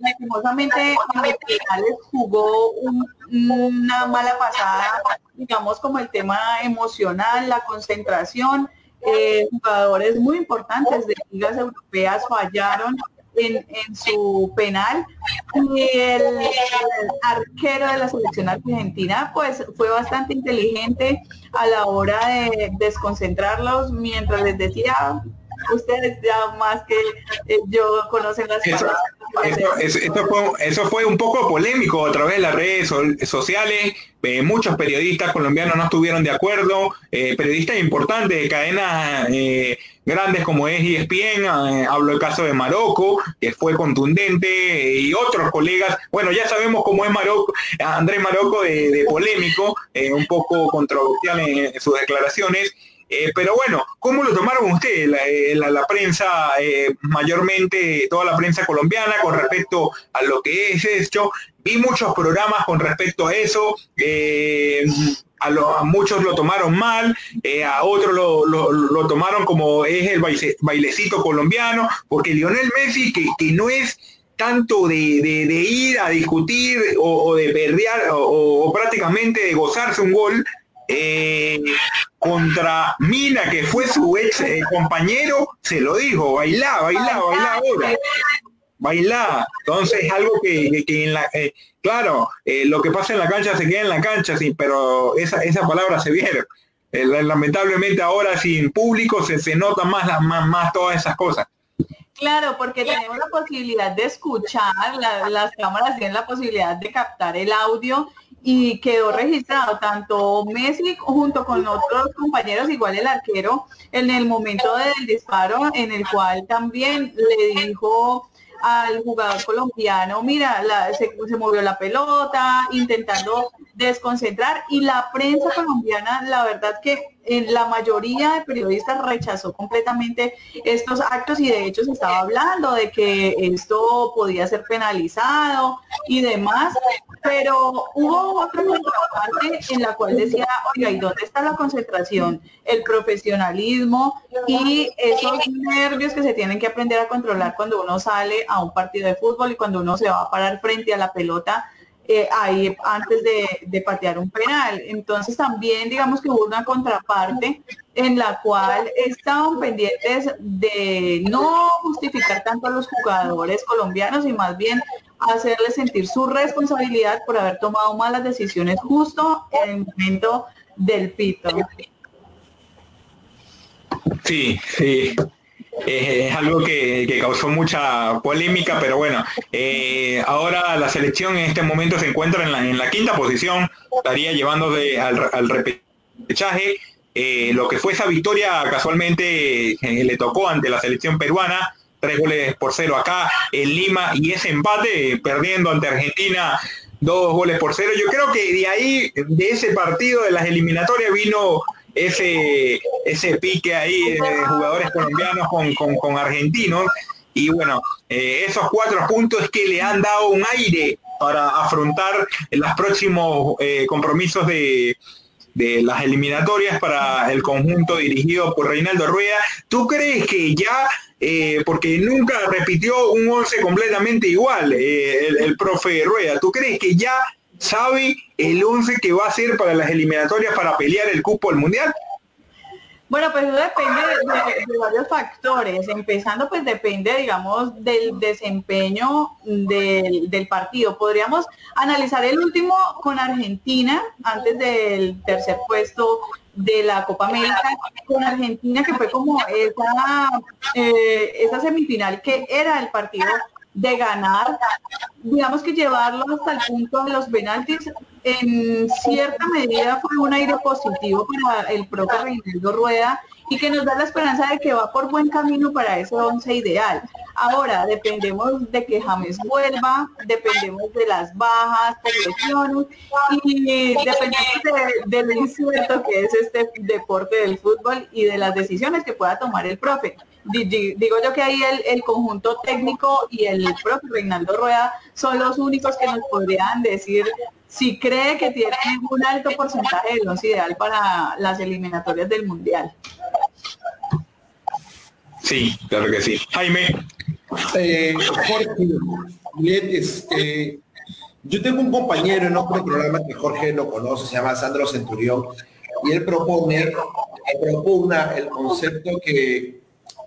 [SPEAKER 3] lastimosamente en jugó una mala pasada, digamos como el tema emocional, la concentración. Eh, jugadores muy importantes de ligas europeas fallaron en, su penal. Y el, arquero de la selección argentina pues fue bastante inteligente a la hora de desconcentrarlos mientras les decía ustedes ya más que eh, yo conocen las
[SPEAKER 2] eso, eso, fue, un poco polémico a través de las redes sociales. Eh, muchos periodistas colombianos no estuvieron de acuerdo, eh, periodistas importantes de cadenas grandes como es ESPN, hablo el caso de Marocco, que fue contundente, y otros colegas, bueno, ya sabemos cómo es Marocco, Andrés Marocco de, polémico, un poco controversial en sus declaraciones, eh, pero bueno, ¿cómo lo tomaron ustedes, la, eh, prensa, eh, mayormente toda la prensa colombiana, con respecto a lo que es esto? Vi muchos programas con respecto a eso, a, muchos lo tomaron mal, a otros lo, tomaron como es el bailecito colombiano, porque Lionel Messi, que, no es tanto de, ir a discutir o, de perder o, prácticamente de gozarse un gol, contra Mina, que fue su ex eh, compañero, se lo dijo, bailá, bailá, bailá ahora. Bailá. Entonces algo que, en la, eh, claro, lo que pasa en la cancha se queda en la cancha, sí, pero esa, esa palabra se vieron. lamentablemente ahora sin público se, se notan más, más, más todas esas cosas.
[SPEAKER 3] Claro, porque tenemos la posibilidad de escuchar, las cámaras tienen la posibilidad de captar el audio y quedó registrado tanto Messi junto con otros compañeros, igual el arquero, en el momento del disparo, en el cual también le dijo al jugador colombiano, mira, se, se, movió la pelota, intentando desconcentrar y la prensa colombiana, la verdad que en la mayoría de periodistas rechazó completamente estos actos y de hecho se estaba hablando de que esto podía ser penalizado y demás, pero hubo otra parte en la cual decía, oiga, ¿y dónde está la concentración, el profesionalismo y esos nervios que se tienen que aprender a controlar cuando uno sale a un partido de fútbol y cuando uno se va a parar frente a la pelota eh, ahí antes de, patear un penal. Entonces también digamos que hubo una contraparte en la cual estaban pendientes de no justificar tanto a los jugadores colombianos y más bien hacerles sentir su responsabilidad por haber tomado malas decisiones justo en el momento del pito.
[SPEAKER 2] Sí, sí es algo que, causó mucha polémica, pero bueno, eh, ahora la selección en este momento se encuentra en la, quinta posición, estaría llevándose al, repechaje. Eh, lo que fue esa victoria casualmente eh, le tocó ante la selección peruana, tres goles por cero acá en Lima y ese empate perdiendo ante Argentina dos goles por cero. Yo creo que de ahí, de ese partido de las eliminatorias vino ese, ese pique ahí de jugadores colombianos con, argentinos. Y bueno, eh, esos cuatro puntos que le han dado un aire para afrontar los próximos eh, compromisos de, de las eliminatorias para el conjunto dirigido por Reinaldo Rueda. ¿Tú crees que ya, eh, porque nunca repitió un once completamente igual el, el, profe Rueda, ¿tú crees que ya sabe el 11 que va a ser para las eliminatorias para pelear el cupo al Mundial?
[SPEAKER 3] Bueno, pues eso depende de, varios factores. Empezando, pues depende, digamos, del desempeño del, del, partido. Podríamos analizar el último con Argentina, antes del tercer puesto de la Copa América, con Argentina, que fue como esa, eh, esa semifinal que era el partido de ganar, digamos que llevarlo hasta el punto de los penaltis, en cierta medida fue un aire positivo para el propio Reinaldo Rueda y que nos da la esperanza de que va por buen camino para ese once ideal. Ahora, dependemos de que James vuelva, dependemos de las bajas, lesiones y dependemos de, lo incierto que es este deporte del fútbol y de las decisiones que pueda tomar el profe digo yo que ahí el, conjunto técnico y el propio Reinaldo Rueda son los únicos que nos podrían decir si cree que tiene un alto porcentaje de los ideal para las eliminatorias del Mundial.
[SPEAKER 2] Sí, claro que sí. Jaime.
[SPEAKER 1] Eh, Jorge, este, yo tengo un compañero en otro programa que Jorge lo conoce, se llama Sandro Centurión, y él propone, propone el concepto que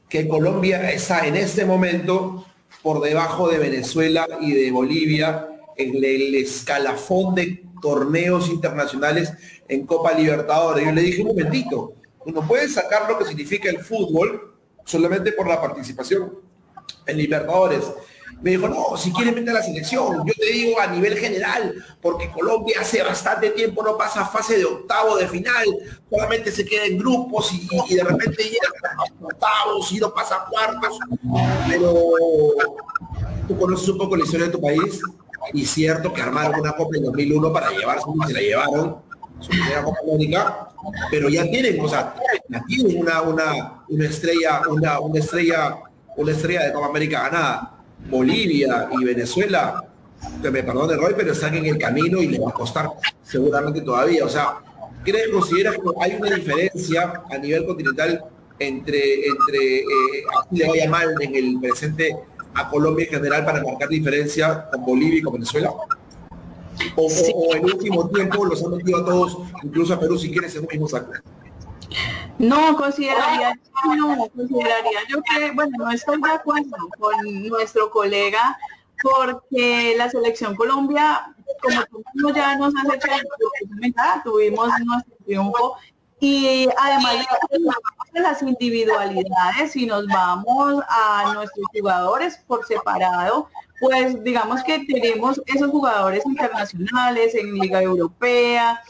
[SPEAKER 1] que Colombia está en este momento por debajo de Venezuela y de Bolivia en el escalafón de torneos internacionales en Copa Libertadores. Yo le dije un momentito, uno puede sacar lo que significa el fútbol solamente por la participación en Libertadores, me dijo, no, si quiere meter a la selección, yo te digo a nivel general, porque Colombia hace bastante tiempo no pasa fase de octavo de final, solamente se queda en grupos y, de repente llega a octavos y no pasa cuartos. Pero tú conoces un poco la historia de tu país y cierto que armaron una Copa en 2001 para llevarse, se la llevaron, su primera Copa América, pero ya tienen, o sea, ya tienen una, una, una estrella, una, una estrella, una estrella de Copa América ganada Bolivia y Venezuela, que me perdone Roy, pero están en el camino y le va a costar seguramente todavía. O sea, ¿crees, consideras que hay una diferencia a nivel continental entre, entre eh, así le vaya mal en el presente a Colombia en general para marcar diferencia con Bolivia y con Venezuela? O, en último tiempo los han metido a todos, incluso a Perú si quieres en un mismo saco.
[SPEAKER 3] No, consideraría, no, consideraría. Yo que, bueno, no estoy de acuerdo con nuestro colega porque la selección Colombia, como tú ya nos has hecho tuvimos nuestro triunfo y además de las individualidades, si nos vamos a nuestros jugadores por separado, pues digamos que tenemos esos jugadores internacionales en Liga Europea,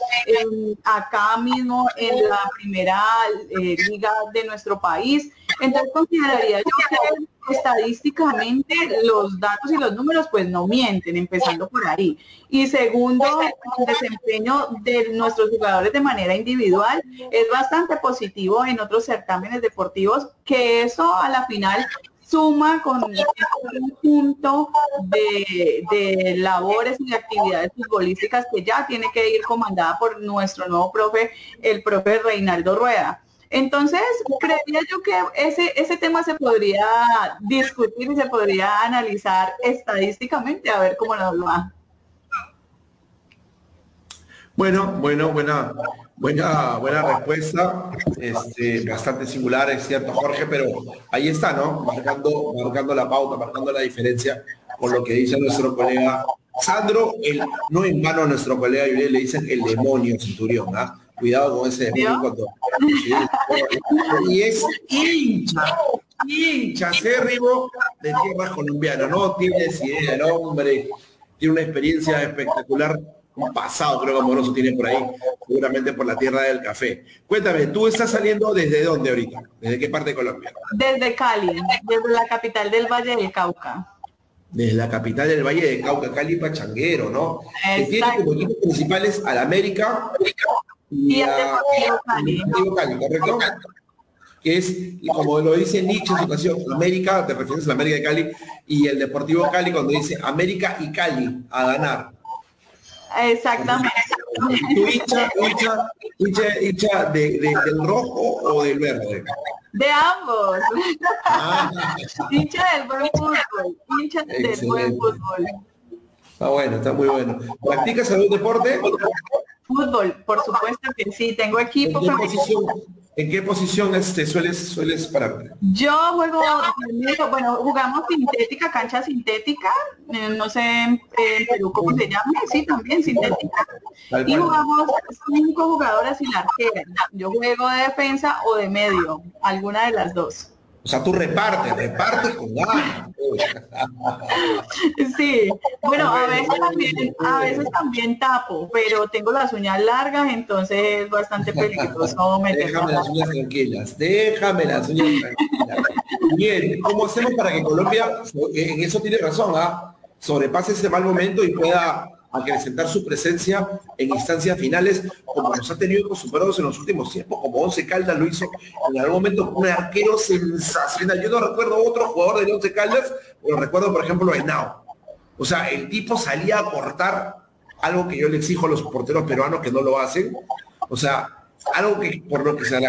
[SPEAKER 3] acá mismo en la primera eh, liga de nuestro país. Entonces consideraría yo que estadísticamente los datos y los números pues no mienten, empezando por ahí. Y segundo, el desempeño de nuestros jugadores de manera individual es bastante positivo en otros certámenes deportivos, que eso a la final suma con un conjunto de, de, labores y actividades futbolísticas que ya tiene que ir comandada por nuestro nuevo profe, el profe Reinaldo Rueda. Entonces, creía yo que ese, ese tema se podría discutir y se podría analizar estadísticamente a ver cómo nos va.
[SPEAKER 1] Bueno, bueno, buena, buena, buena respuesta. Este, bastante singular, es cierto, Jorge, pero ahí está, ¿no? Marcando, marcando la pauta, marcando la diferencia con lo que dice nuestro colega Sandro, el, no en vano a nuestro colega Yuriel le dicen el demonio Centurión, ¿ah? Cuidado con ese demonio cuando. y es hincha, hincha acérrimo de tierras colombianas, no tienes idea, el hombre tiene una experiencia espectacular un pasado creo que amoroso tiene por ahí, seguramente por la tierra del café. Cuéntame, ¿tú estás saliendo desde dónde ahorita? ¿Desde qué parte de Colombia?
[SPEAKER 3] Desde Cali, desde la capital del Valle del Cauca.
[SPEAKER 1] Desde la capital del Valle del Cauca, Cali Pachanguero, ¿no? Que tiene como equipos principales al América y, a, Cali. Cali, ¿correcto? que es, como lo dice Nietzsche en su ocasión, América, te refieres a la América de Cali, y el Deportivo Cali cuando dice América y Cali a ganar.
[SPEAKER 3] Exactamente.
[SPEAKER 1] ¿Tú hincha, hincha, hincha, hincha de, del rojo o del verde?
[SPEAKER 3] De ambos. Ah. hincha del buen fútbol. Hincha del buen fútbol.
[SPEAKER 1] Está bueno, está muy bueno. ¿Practicas algún deporte?
[SPEAKER 3] Fútbol, por supuesto que sí. Tengo equipo.
[SPEAKER 1] ¿En qué posición este, sueles, sueles parar?
[SPEAKER 3] Yo juego, bueno, jugamos sintética, cancha sintética, eh, no sé en, Perú cómo se llama, sí, también sintética. Y jugamos cinco jugadoras y la arquera. Yo juego de defensa o de medio, alguna de las dos.
[SPEAKER 1] O sea, tú repartes, repartes con ganas.
[SPEAKER 3] Sí, bueno, a veces también, a veces también tapo, pero tengo las uñas largas, entonces es bastante peligroso
[SPEAKER 1] Déjame las uñas tranquilas, déjame las uñas tranquilas. Bien, ¿cómo hacemos para que Colombia, en eso tiene razón, ¿ah? sobrepase ese mal momento y pueda acrecentar su presencia en instancias finales, como nos ha tenido acostumbrados en los últimos tiempos, como Once Caldas lo hizo en algún momento un arquero sensacional. Yo no recuerdo otro jugador de Once Caldas, pero recuerdo, por ejemplo, a Henao. O sea, el tipo salía a cortar algo que yo le exijo a los porteros peruanos que no lo hacen. O sea, algo que por lo que se,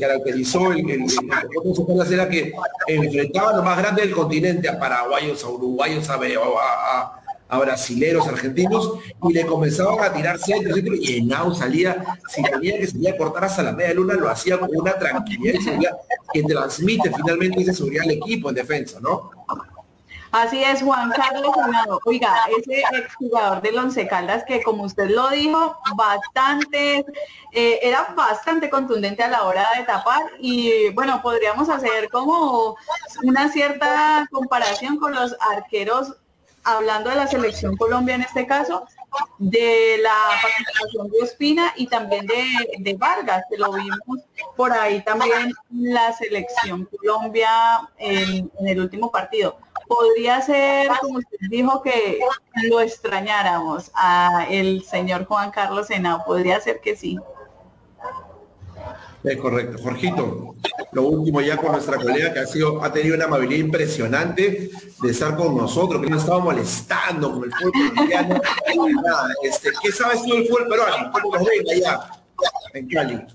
[SPEAKER 1] caracterizó el, el, el, era que enfrentaba lo más grande del continente, a paraguayos, a uruguayos, a, a, a brasileros, argentinos, y le comenzaban a tirar centro, centro, y Henao salía, si tenía que salir a cortar hasta la media luna, lo hacía con una tranquilidad y seguridad que transmite finalmente esa seguridad al equipo en defensa, ¿no?
[SPEAKER 3] Así es, Juan Carlos Oiga, ese exjugador del Once Caldas que como usted lo dijo, bastante, eh, era bastante contundente a la hora de tapar y bueno, podríamos hacer como una cierta comparación con los arqueros hablando de la selección Colombia en este caso, de la participación de Espina y también de, Vargas, que lo vimos por ahí también la selección Colombia en, el último partido. Podría ser, como usted dijo, que lo extrañáramos a el señor Juan Carlos Senao, podría ser que sí.
[SPEAKER 1] Es correcto. Jorgito, lo último ya con nuestra colega que ha sido, ha tenido una amabilidad impresionante de estar con nosotros, que nos estaba molestando con el fútbol colombiano. Este, ¿Qué sabes tú del fútbol peruano? ¿Cómo nos ven allá en Cali?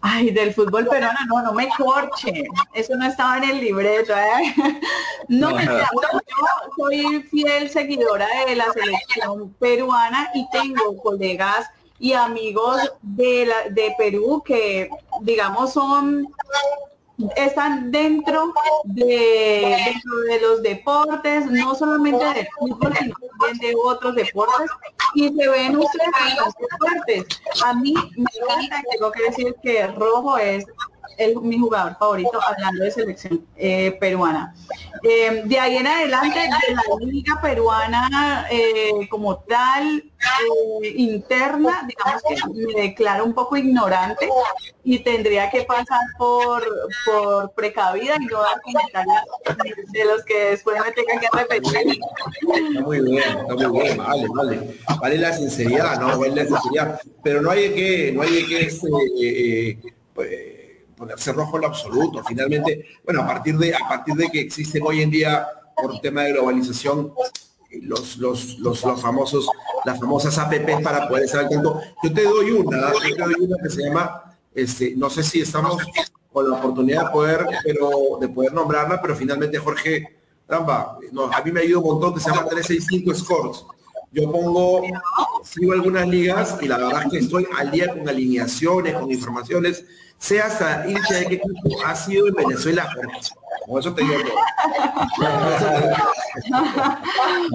[SPEAKER 3] Ay, del fútbol peruano, no, no me corche. Eso no estaba en el libreto. ¿eh? No, me yo soy fiel seguidora de la selección peruana y tengo colegas y amigos de, la, de Perú que, digamos, son están dentro de, dentro de los deportes, no solamente del fútbol, sino también de otros deportes, y se ven ustedes bastante fuertes. A mí me encanta, tengo que decir que Rojo es mi jugador favorito hablando de selección eh, peruana. Eh, de ahí en adelante, de la liga peruana eh, como tal, interna, digamos que me declaro un poco ignorante y tendría que pasar por, por precavida y no dar comentarios de los que después me tengan que repetir.
[SPEAKER 1] Está muy bien, está muy bien, vale, vale. Vale la sinceridad, ¿no? Vale la sinceridad. Pero no hay que, no hay que este, pues, ponerse rojo en absoluto. Finalmente, bueno, a partir de, a partir de que existen hoy en día, por tema de globalización, los, los, los, famosos, las famosas APP para poder estar al tanto. Yo te doy una, yo te doy una que se llama, este, no sé si estamos con la oportunidad de poder, pero de poder nombrarla, pero finalmente Jorge Trampa, no, a mí me ha ayudado un montón que se llama 365 Scores. Yo pongo, sigo algunas ligas y la verdad es que estoy al día con alineaciones, con informaciones sea hasta hincha de qué equipo ha sido en Venezuela, Con eso te digo
[SPEAKER 3] bueno,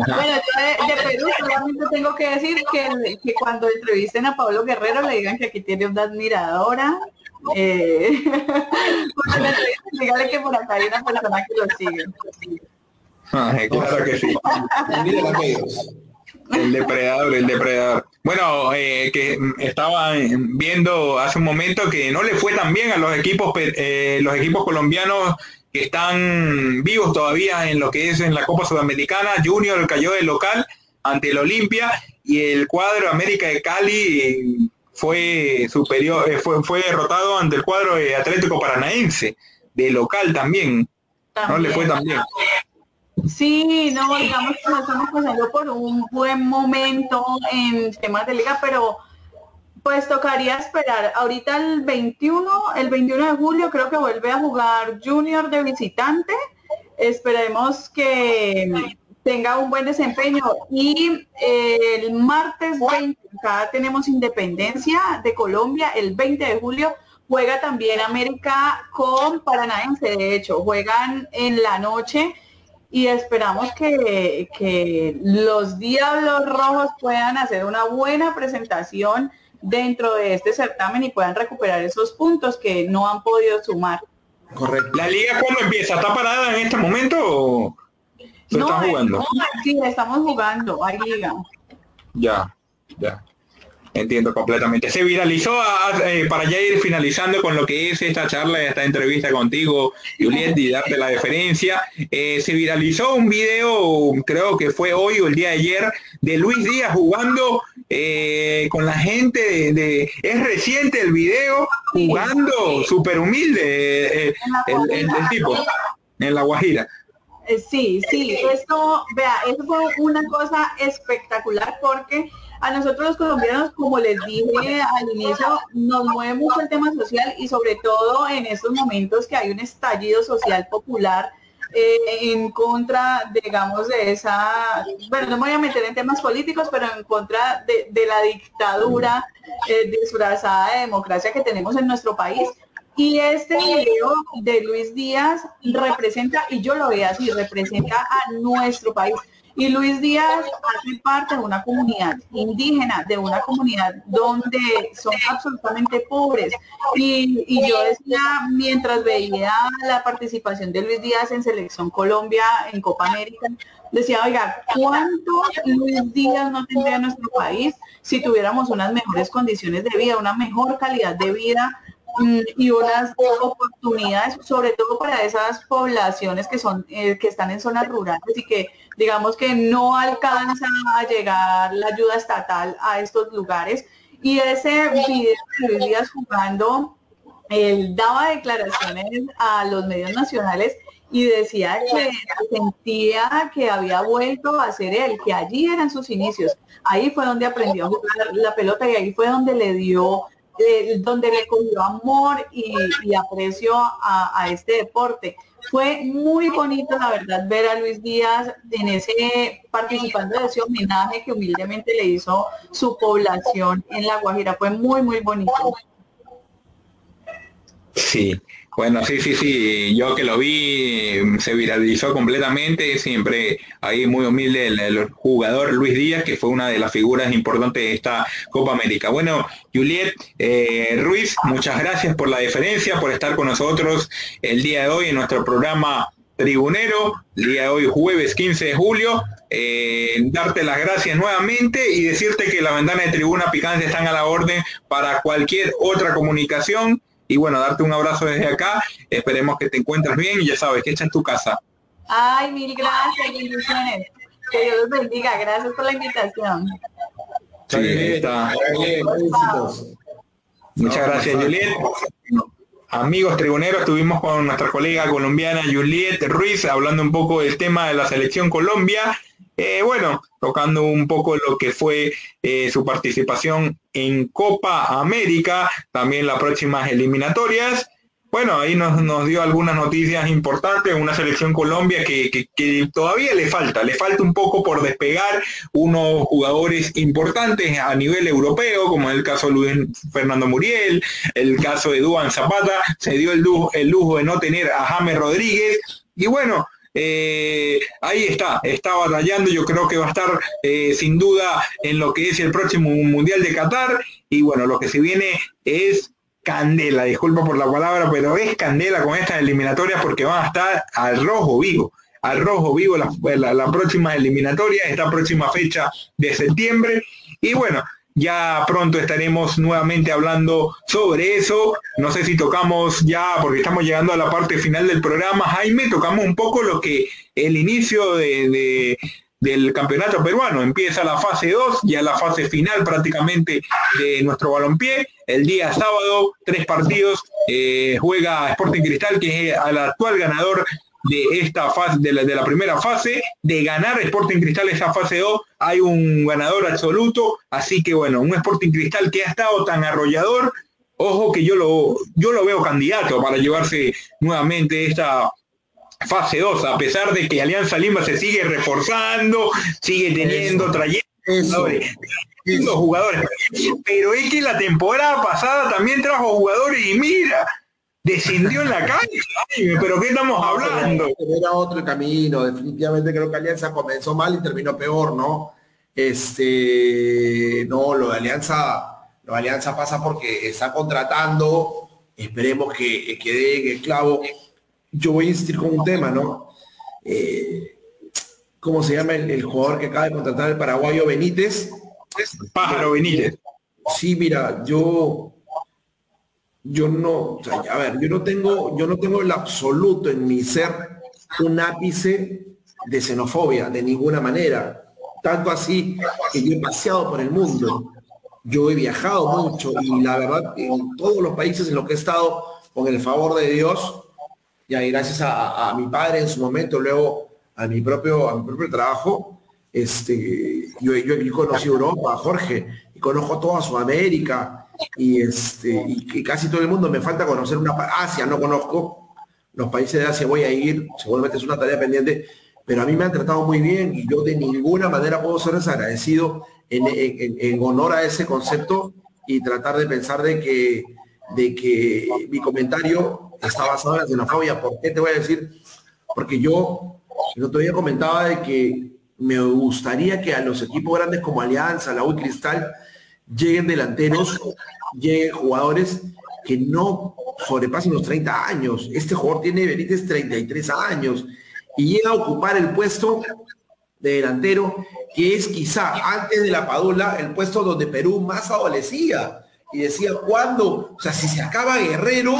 [SPEAKER 3] yo de, Perú solamente tengo que decir que, que, cuando entrevisten a Pablo Guerrero le digan que aquí tiene una admiradora. Eh, dígale que por acá hay una persona que lo sigue.
[SPEAKER 2] claro que sí. El depredador, el depredador. Bueno, eh, que estaba viendo hace un momento que no le fue tan bien a los equipos, eh, los equipos colombianos que están vivos todavía en lo que es en la Copa Sudamericana. Junior cayó de local ante el Olimpia y el cuadro América de Cali fue superior, eh, fue, fue derrotado ante el cuadro de Atlético Paranaense, de local también. No le fue tan bien.
[SPEAKER 3] Sí, no, digamos que no estamos pasando por un buen momento en temas de liga, pero pues tocaría esperar. Ahorita el 21, el 21 de julio creo que vuelve a jugar Junior de visitante. Esperemos que tenga un buen desempeño. Y el martes 20, acá tenemos Independencia de Colombia, el 20 de julio juega también América con Paranaense, de hecho, juegan en la noche y esperamos que, los Diablos Rojos puedan hacer una buena presentación dentro de este certamen y puedan recuperar esos puntos que no han podido sumar.
[SPEAKER 2] Correcto. ¿La liga cuándo empieza? ¿Está parada en este momento o
[SPEAKER 3] no, jugando? sí, estamos jugando, hay liga.
[SPEAKER 2] Ya, ya. Entiendo completamente. Se viralizó eh, para ya ir finalizando con lo que es esta charla, esta entrevista contigo, Juliet, y darte la deferencia. Eh, se viralizó un video, creo que fue hoy o el día de ayer, de Luis Díaz jugando eh, con la gente de, es reciente el video, jugando súper humilde el, tipo en la Guajira.
[SPEAKER 3] Sí, sí, esto, vea, eso fue una cosa espectacular porque a nosotros los colombianos, como les dije al inicio, nos mueve mucho el tema social y sobre todo en estos momentos que hay un estallido social popular eh, en contra, digamos, de esa, bueno, no me voy a meter en temas políticos, pero en contra de, la dictadura eh, disfrazada de democracia que tenemos en nuestro país. Y este video de Luis Díaz representa, y yo lo veo así, representa a nuestro país. Y Luis Díaz hace parte de una comunidad indígena, de una comunidad donde son absolutamente pobres. Y, yo decía, mientras veía la participación de Luis Díaz en Selección Colombia, en Copa América, decía, oiga, ¿cuántos Luis Díaz no tendría nuestro país si tuviéramos unas mejores condiciones de vida, una mejor calidad de vida? Y unas oportunidades, sobre todo para esas poblaciones que son eh, que están en zonas rurales y que digamos que no alcanza a llegar la ayuda estatal a estos lugares. Y ese video de Luis Díaz jugando, él daba declaraciones a los medios nacionales y decía que sentía que había vuelto a ser él, que allí eran sus inicios. Ahí fue donde aprendió a jugar la pelota y ahí fue donde le dio eh, donde le cogió amor y, aprecio a, este deporte. Fue muy bonito, la verdad, ver a Luis Díaz en ese participando de ese homenaje que humildemente le hizo su población en La Guajira. Fue muy, muy bonito.
[SPEAKER 2] Sí, bueno, sí, sí, sí, yo que lo vi se viralizó completamente, siempre ahí muy humilde el, jugador Luis Díaz, que fue una de las figuras importantes de esta Copa América. Bueno, Juliet eh, Ruiz, muchas gracias por la deferencia, por estar con nosotros el día de hoy en nuestro programa Tribunero, el día de hoy jueves 15 de julio. Eh, darte las gracias nuevamente y decirte que la ventana de tribuna picante están a la orden para cualquier otra comunicación y bueno, darte un abrazo desde acá. Esperemos que te encuentres bien y ya sabes que esta es tu casa.
[SPEAKER 3] Ay, mil gracias, bendiciones. Que Dios los bendiga. Gracias por la invitación.
[SPEAKER 2] Sí, está. Muchas gracias, Juliet. Amigos tribuneros, estuvimos con nuestra colega colombiana Juliet Ruiz hablando un poco del tema de la selección Colombia eh, bueno, tocando un poco lo que fue eh, su participación en Copa América, también las próximas eliminatorias. Bueno, ahí nos, dio algunas noticias importantes, una selección Colombia que, que, todavía le falta, le falta un poco por despegar unos jugadores importantes a nivel europeo, como es el caso de Luis Fernando Muriel, el caso de Duan Zapata, se dio el lujo, el lujo de no tener a James Rodríguez, y bueno, eh, ahí está, está batallando, yo creo que va a estar eh, sin duda en lo que es el próximo Mundial de Qatar. Y bueno, lo que se viene es candela, disculpa por la palabra, pero es candela con estas eliminatorias porque van a estar al rojo vivo, al rojo vivo la, la próxima eliminatoria, esta próxima fecha de septiembre. Y bueno, ya pronto estaremos nuevamente hablando sobre eso. No sé si tocamos ya, porque estamos llegando a la parte final del programa, Jaime, tocamos un poco lo que el inicio de, del campeonato peruano. Empieza la fase 2, ya la fase final prácticamente de nuestro balompié. El día sábado, tres partidos, eh, juega Sporting Cristal, que es el actual ganador de esta fase, de la, primera fase, de ganar Sporting Cristal esa fase 2, hay un ganador absoluto, así que bueno, un Sporting Cristal que ha estado tan arrollador, ojo que yo lo, yo lo veo candidato para llevarse nuevamente esta fase 2, a pesar de que Alianza Lima se sigue reforzando, sigue teniendo, trayendo jugadores, pero es que la temporada pasada también trajo jugadores y mira, descendió en la calle, pero ¿qué estamos hablando?
[SPEAKER 1] Era otro camino, definitivamente creo que Alianza comenzó mal y terminó peor, ¿no? Este, no, lo de Alianza, lo de Alianza pasa porque está contratando, esperemos que quede en el clavo. Yo voy a insistir con un tema, ¿no? Eh, ¿Cómo se llama el, jugador que acaba de contratar el paraguayo Benítez?
[SPEAKER 2] Pájaro Benítez.
[SPEAKER 1] Sí, mira, yo yo no, a ver, yo no tengo, yo no tengo el absoluto en mi ser un ápice de xenofobia, de ninguna manera. Tanto así que yo he paseado por el mundo, yo he viajado mucho y la verdad en todos los países en los que he estado, con el favor de Dios, y ahí gracias a, mi padre en su momento, luego a mi propio, a mi propio trabajo, este, yo, yo, yo conocí Europa, Jorge, y conozco toda Sudamérica, y, este, y casi todo el mundo me falta conocer una Asia, no conozco, los países de Asia voy a ir, seguramente es una tarea pendiente, pero a mí me han tratado muy bien y yo de ninguna manera puedo ser desagradecido en, en, honor a ese concepto y tratar de pensar de que, de que mi comentario está basado en la xenofobia. ¿Por qué te voy a decir? Porque yo el otro día comentaba de que me gustaría que a los equipos grandes como Alianza, la U Cristal, lleguen delanteros, lleguen jugadores que no sobrepasen los 30 años. Este jugador tiene Benítez 33 años y llega a ocupar el puesto de delantero, que es quizá antes de la Padula el puesto donde Perú más adolecía. Y decía, ¿cuándo? O sea, si se acaba Guerrero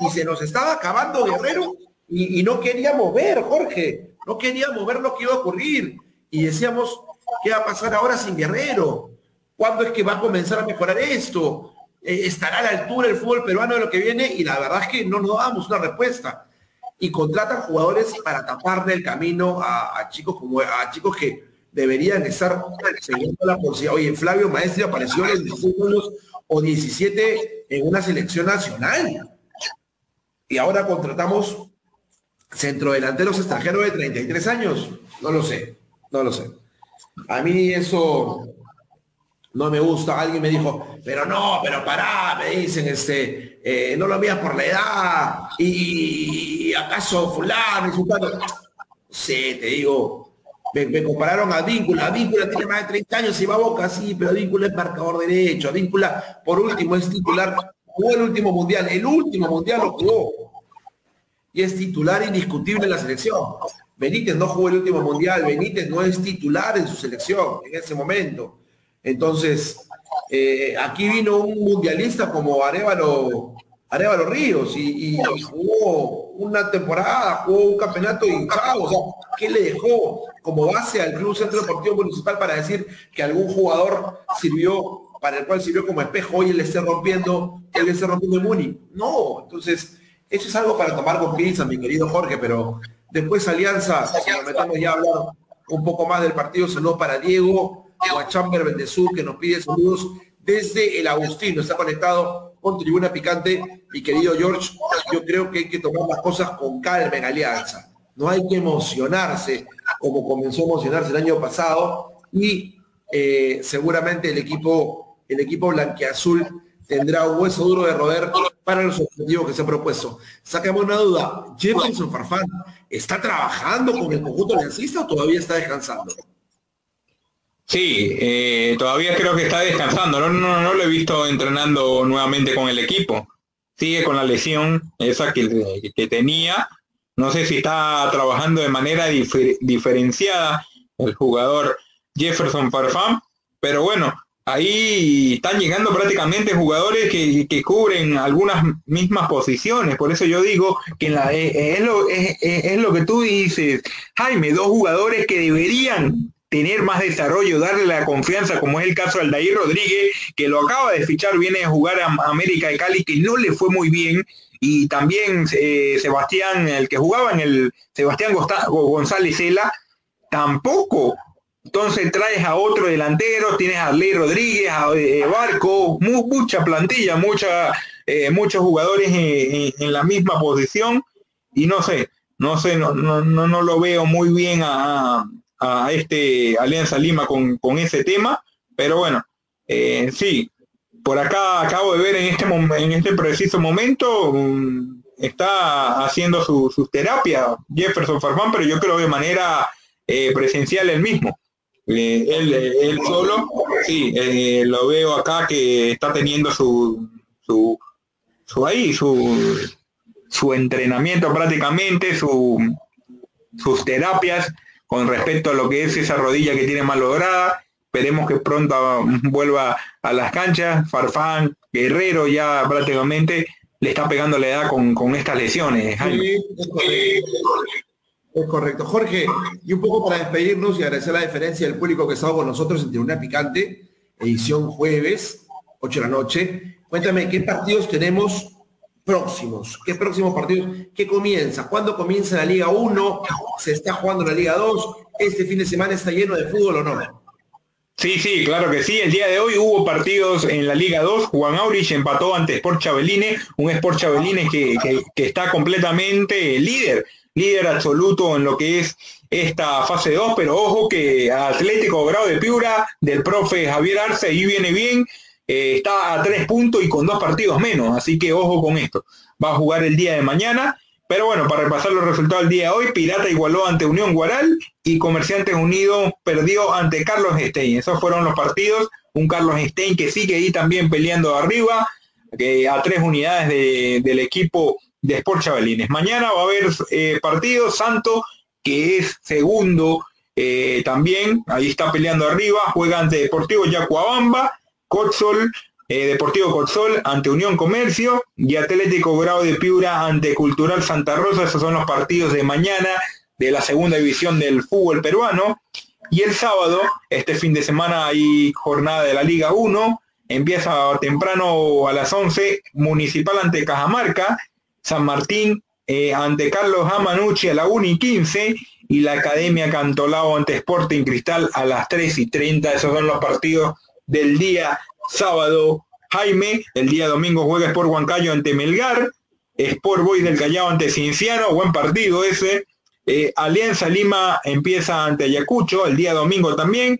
[SPEAKER 1] y se nos estaba acabando Guerrero y, y no queríamos ver, Jorge, no queríamos ver lo que iba a ocurrir. Y decíamos, ¿qué va a pasar ahora sin Guerrero? ¿Cuándo es que va a comenzar a mejorar esto? Eh, ¿Estará a la altura el fútbol peruano de lo que viene? Y la verdad es que no nos damos una respuesta. Y contratan jugadores para taparle el camino a, chicos como a chicos que deberían estar siguiendo la posibilidad. Oye, Flavio Maestri apareció en los o 17 en una selección nacional. Y ahora contratamos centrodelanteros extranjeros de 33 años. No lo sé, no lo sé. A mí eso no me gusta. Alguien me dijo, pero no, pero pará, me dicen, este, eh, no lo veas por la edad, y, acaso fulano y fulano. Sí, te digo, me, compararon a Víncula, Víncula tiene más de 30 años y va a boca, sí, pero Víncula es marcador derecho, Víncula, por último, es titular, jugó el último mundial, el último mundial lo jugó. Y es titular indiscutible en la selección. Benítez no jugó el último mundial, Benítez no es titular en su selección en ese momento. Entonces, eh, aquí vino un mundialista como Arevalo, Arevalo Ríos y, jugó una temporada, jugó un campeonato y chao, o sea, ¿qué le dejó como base al Club Centro Deportivo Municipal para decir que algún jugador sirvió, para el cual sirvió como espejo, él le esté rompiendo, él le esté rompiendo el Muni? No, entonces, eso es algo para tomar con pinzas, mi querido Jorge, pero después Alianza, si nos metemos ya a hablar un poco más del partido, saludos para Diego, a Chamber Bendezú, que nos pide saludos desde el Agustino. Está conectado con Tribuna Picante. Mi querido George, yo creo que hay que tomar las cosas con calma en Alianza. No hay que emocionarse como comenzó a emocionarse el año pasado y eh, seguramente el equipo, el equipo blanqueazul tendrá un hueso duro de roder para los objetivos que se ha propuesto. Sácame una duda, Jefferson Farfán, ¿está trabajando con el conjunto aliancista o todavía está descansando?
[SPEAKER 2] Sí, eh, todavía creo que está descansando. No, no, no lo he visto entrenando nuevamente con el equipo. Sigue con la lesión esa que, que tenía. No sé si está trabajando de manera diferenciada el jugador Jefferson Farfán, pero bueno, ahí están llegando prácticamente jugadores que, que, cubren algunas mismas posiciones. Por eso yo digo que en eh, eh, es, lo, es, es, lo que tú dices, Jaime, dos jugadores que deberían tener más desarrollo, darle la confianza, como es el caso de Aldair Rodríguez, que lo acaba de fichar, viene a jugar a América de Cali, que no le fue muy bien, y también eh, Sebastián, el que jugaba en el Sebastián González Cela, tampoco. Entonces traes a otro delantero, tienes a Ley Rodríguez, a eh, Barco, mucha plantilla, mucha, eh, muchos jugadores en, la misma posición, y no sé, no sé, no, no, no, lo veo muy bien a este Alianza Lima con, ese tema, pero bueno, eh, sí, por acá acabo de ver en este, en este preciso momento, mm, está haciendo su, su, terapia Jefferson Farfán, pero yo creo de manera eh, presencial el mismo. Eh, él, solo, sí, lo veo acá que está teniendo su, su, su ahí, su, su entrenamiento prácticamente, su, sus terapias con respecto a lo que es esa rodilla que tiene mal lograda. Esperemos que pronto vuelva a las canchas. Farfán, Guerrero ya prácticamente le está pegando la edad con, estas lesiones.
[SPEAKER 1] es, correcto. Jorge, y un poco para despedirnos y agradecer la diferencia del público que ha estado con nosotros en Tribuna Picante, edición jueves, 8 de la noche. Cuéntame, ¿qué partidos tenemos próximos. ¿Qué próximos partidos? ¿Qué comienza? ¿Cuándo comienza la Liga 1? ¿Se está jugando la Liga 2? ¿Este fin de semana está lleno de fútbol o no?
[SPEAKER 2] Sí, sí, claro que sí. El día de hoy hubo partidos en la Liga 2. Juan Aurich empató ante Sport Chabeline, un Sport Chabeline que, que, está completamente líder, líder absoluto en lo que es esta fase 2, pero ojo que Atlético Grado de Piura del profe Javier Arce ahí viene bien, eh, está a tres puntos y con dos partidos menos, así que ojo con esto. Va a jugar el día de mañana, pero bueno, para repasar los resultados del día de hoy, Pirata igualó ante Unión Guaral y Comerciantes Unidos perdió ante Carlos Stein. Esos fueron los partidos. Un Carlos Stein que sigue ahí también peleando arriba, a tres unidades del equipo de Sport Chavalines. Mañana va a haber eh, partido Santo, que es segundo eh, también, ahí está peleando arriba, juega ante Deportivo Yacuabamba Cotzol, eh, Deportivo Cotzol ante Unión Comercio y Atlético Grado de Piura ante Cultural Santa Rosa. Esos son los partidos de mañana de la segunda división del fútbol peruano. Y el sábado, este fin de semana hay jornada de la Liga 1. Empieza temprano a las 11, Municipal ante Cajamarca, San Martín eh, ante Carlos Amanucci a la 1 y 15 y la Academia Cantolao ante Sporting Cristal a las 3 y 30. Esos son los partidos del día sábado. Jaime, el día domingo juega Sport Huancayo ante Melgar, Sport Boys del Callao ante Cinciano, buen partido ese. Eh, Alianza Lima empieza ante Ayacucho el día domingo también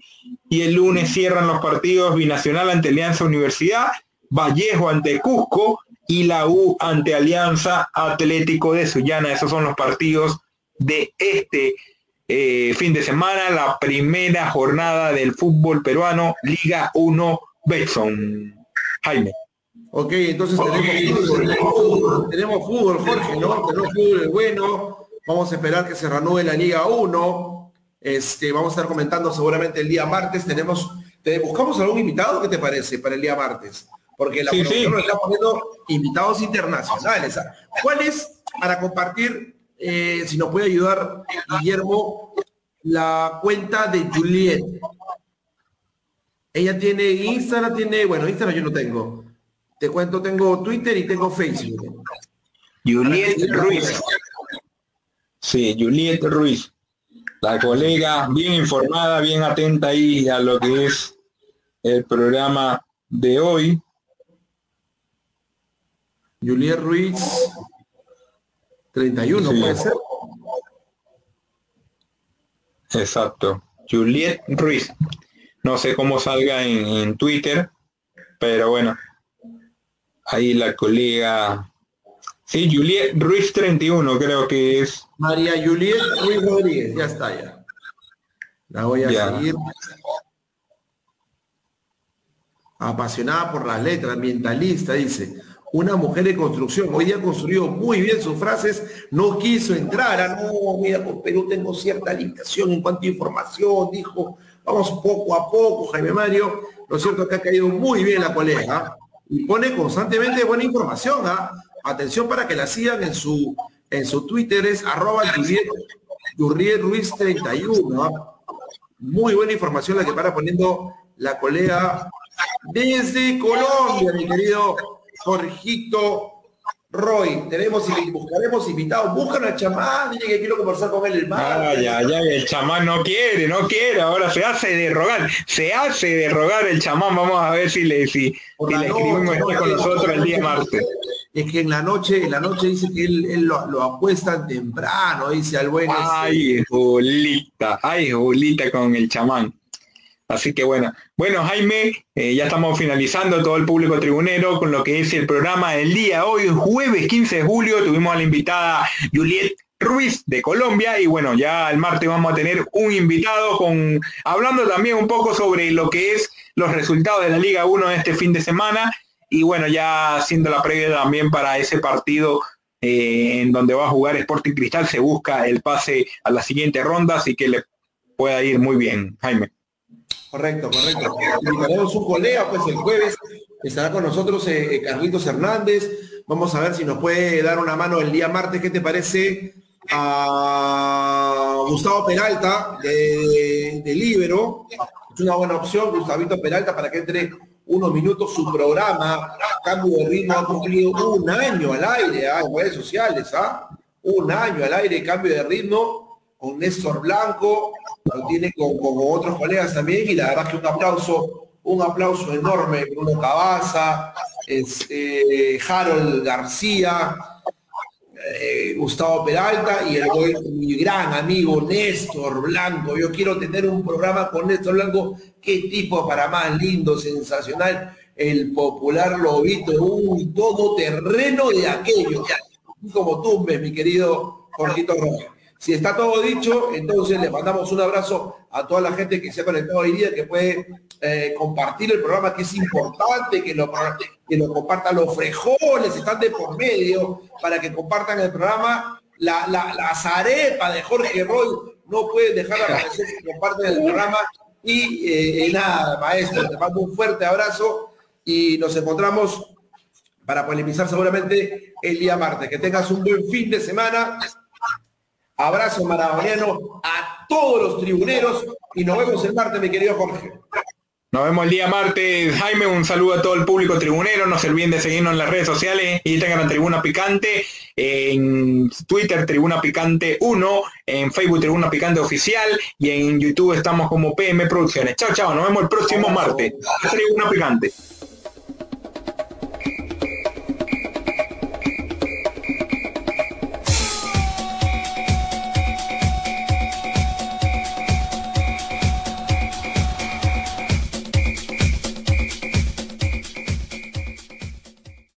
[SPEAKER 2] y el lunes cierran los partidos Binacional ante Alianza Universidad, Vallejo ante Cusco y la U ante Alianza Atlético de Sullana. Esos son los partidos de este eh, fin de semana, la primera jornada del fútbol peruano, Liga 1 Betson. Jaime.
[SPEAKER 1] Ok, entonces tenemos, fútbol, tenemos fútbol, Jorge, ¿no? Tenemos fútbol bueno. Vamos a esperar que se reanude la Liga 1. Este, vamos a estar comentando seguramente el día martes. Tenemos, te, buscamos algún invitado, ¿qué te parece para el día martes? Porque la sí, sí. nos está poniendo invitados internacionales. ¿Cuál es, para compartir, eh, si nos puede ayudar Guillermo, la cuenta de Juliet? Ella tiene Instagram, tiene, bueno, Instagram yo no tengo. Te cuento, tengo Twitter y tengo Facebook.
[SPEAKER 2] Juliet Ruiz. Sí, Juliet Ruiz. La colega bien informada, bien atenta ahí a lo que es el programa de hoy.
[SPEAKER 1] Juliet Ruiz 31, puede ser.
[SPEAKER 2] Exacto. Juliet Ruiz. No sé cómo salga en, Twitter, pero bueno, ahí la colega, sí, Juliet Ruiz 31 creo que es.
[SPEAKER 1] María Juliet Ruiz Rodríguez, ya está ya. La voy a seguir. Apasionada por las letras, ambientalista, dice. Una mujer de construcción. Hoy día construyó muy bien sus frases. No quiso entrar a, no, mira, con Perú tengo cierta limitación en cuanto a información, dijo Vamos poco a poco, Jaime Mario. Lo cierto es que ha caído muy bien la colega y pone constantemente buena información. ¿ah? Atención para que la sigan en su, en su Twitter, es arroba Ruiz 31. ¿ah? Muy buena información la que para poniendo la colega desde Colombia, mi querido Jorgito Roy, tenemos y buscaremos invitados. Buscan al chamán, dile que quiero conversar con él el
[SPEAKER 2] mar. Ya, ya, el chamán no quiere, no quiere, ahora se hace de rogar, se hace de rogar el chamán, vamos a ver si le, si, le escribimos con nosotros el día martes.
[SPEAKER 1] Es que en la noche, en la noche dice que él, él lo, lo, apuestan temprano, dice al buen.
[SPEAKER 2] Ay, Julita, ay, Julita con el chamán. Así que bueno, bueno Jaime, eh, ya estamos finalizando todo el público tribunero con lo que es el programa del día. Hoy, jueves 15 de julio, tuvimos a la invitada Juliet Ruiz de Colombia y bueno, ya el martes vamos a tener un invitado con hablando también un poco sobre lo que es los resultados de la Liga 1 de este fin de semana y bueno, ya haciendo la previa también para ese partido eh, en donde va a jugar Sporting Cristal, se busca el pase a la siguiente ronda, así que le pueda ir muy bien, Jaime.
[SPEAKER 1] Correcto, correcto. Invitaremos un colega, pues el jueves estará con nosotros eh, Carlitos Hernández. Vamos a ver si nos puede dar una mano el día martes. ¿Qué te parece a Gustavo Peralta de, de Libero? Es una buena opción, Gustavito Peralta, para que entre unos minutos su programa. Cambio de ritmo ha cumplido un año al aire ¿ah? en redes sociales. ¿ah? Un año al aire, cambio de ritmo con Néstor Blanco, lo tiene con, otros colegas también, y la verdad que un aplauso, un aplauso enorme, Bruno Cabaza, este, Harold García, eh, Gustavo Peralta y el, mi gran amigo Néstor Blanco. Yo quiero tener un programa con Néstor Blanco. Qué tipo para más lindo, sensacional. El popular lobito, un todoterreno de aquello. Como tú, mi querido Jorgito Rojas. Si está todo dicho, entonces le mandamos un abrazo a toda la gente que se ha conectado hoy día, que puede eh, compartir el programa, que es importante, que lo, que lo compartan los frejones, están de por medio, para que compartan el programa. La, la, zarepa de Jorge Roy no puede dejar de aparecer si comparten el programa. Y eh, nada, maestro, te mando un fuerte abrazo y nos encontramos para polemizar seguramente el día martes. Que tengas un buen fin de semana Abrazo maradoniano a todos los tribuneros y nos vemos el martes, mi querido Jorge.
[SPEAKER 2] Nos vemos el día martes. Jaime, un saludo a todo el público tribunero. No se olviden de seguirnos en las redes sociales. Tengan la Tribuna Picante. En Twitter, Tribuna Picante 1. En Facebook, Tribuna Picante Oficial. Y en YouTube estamos como PM Producciones. Chao, chao. Nos vemos el próximo martes. Tribuna Picante.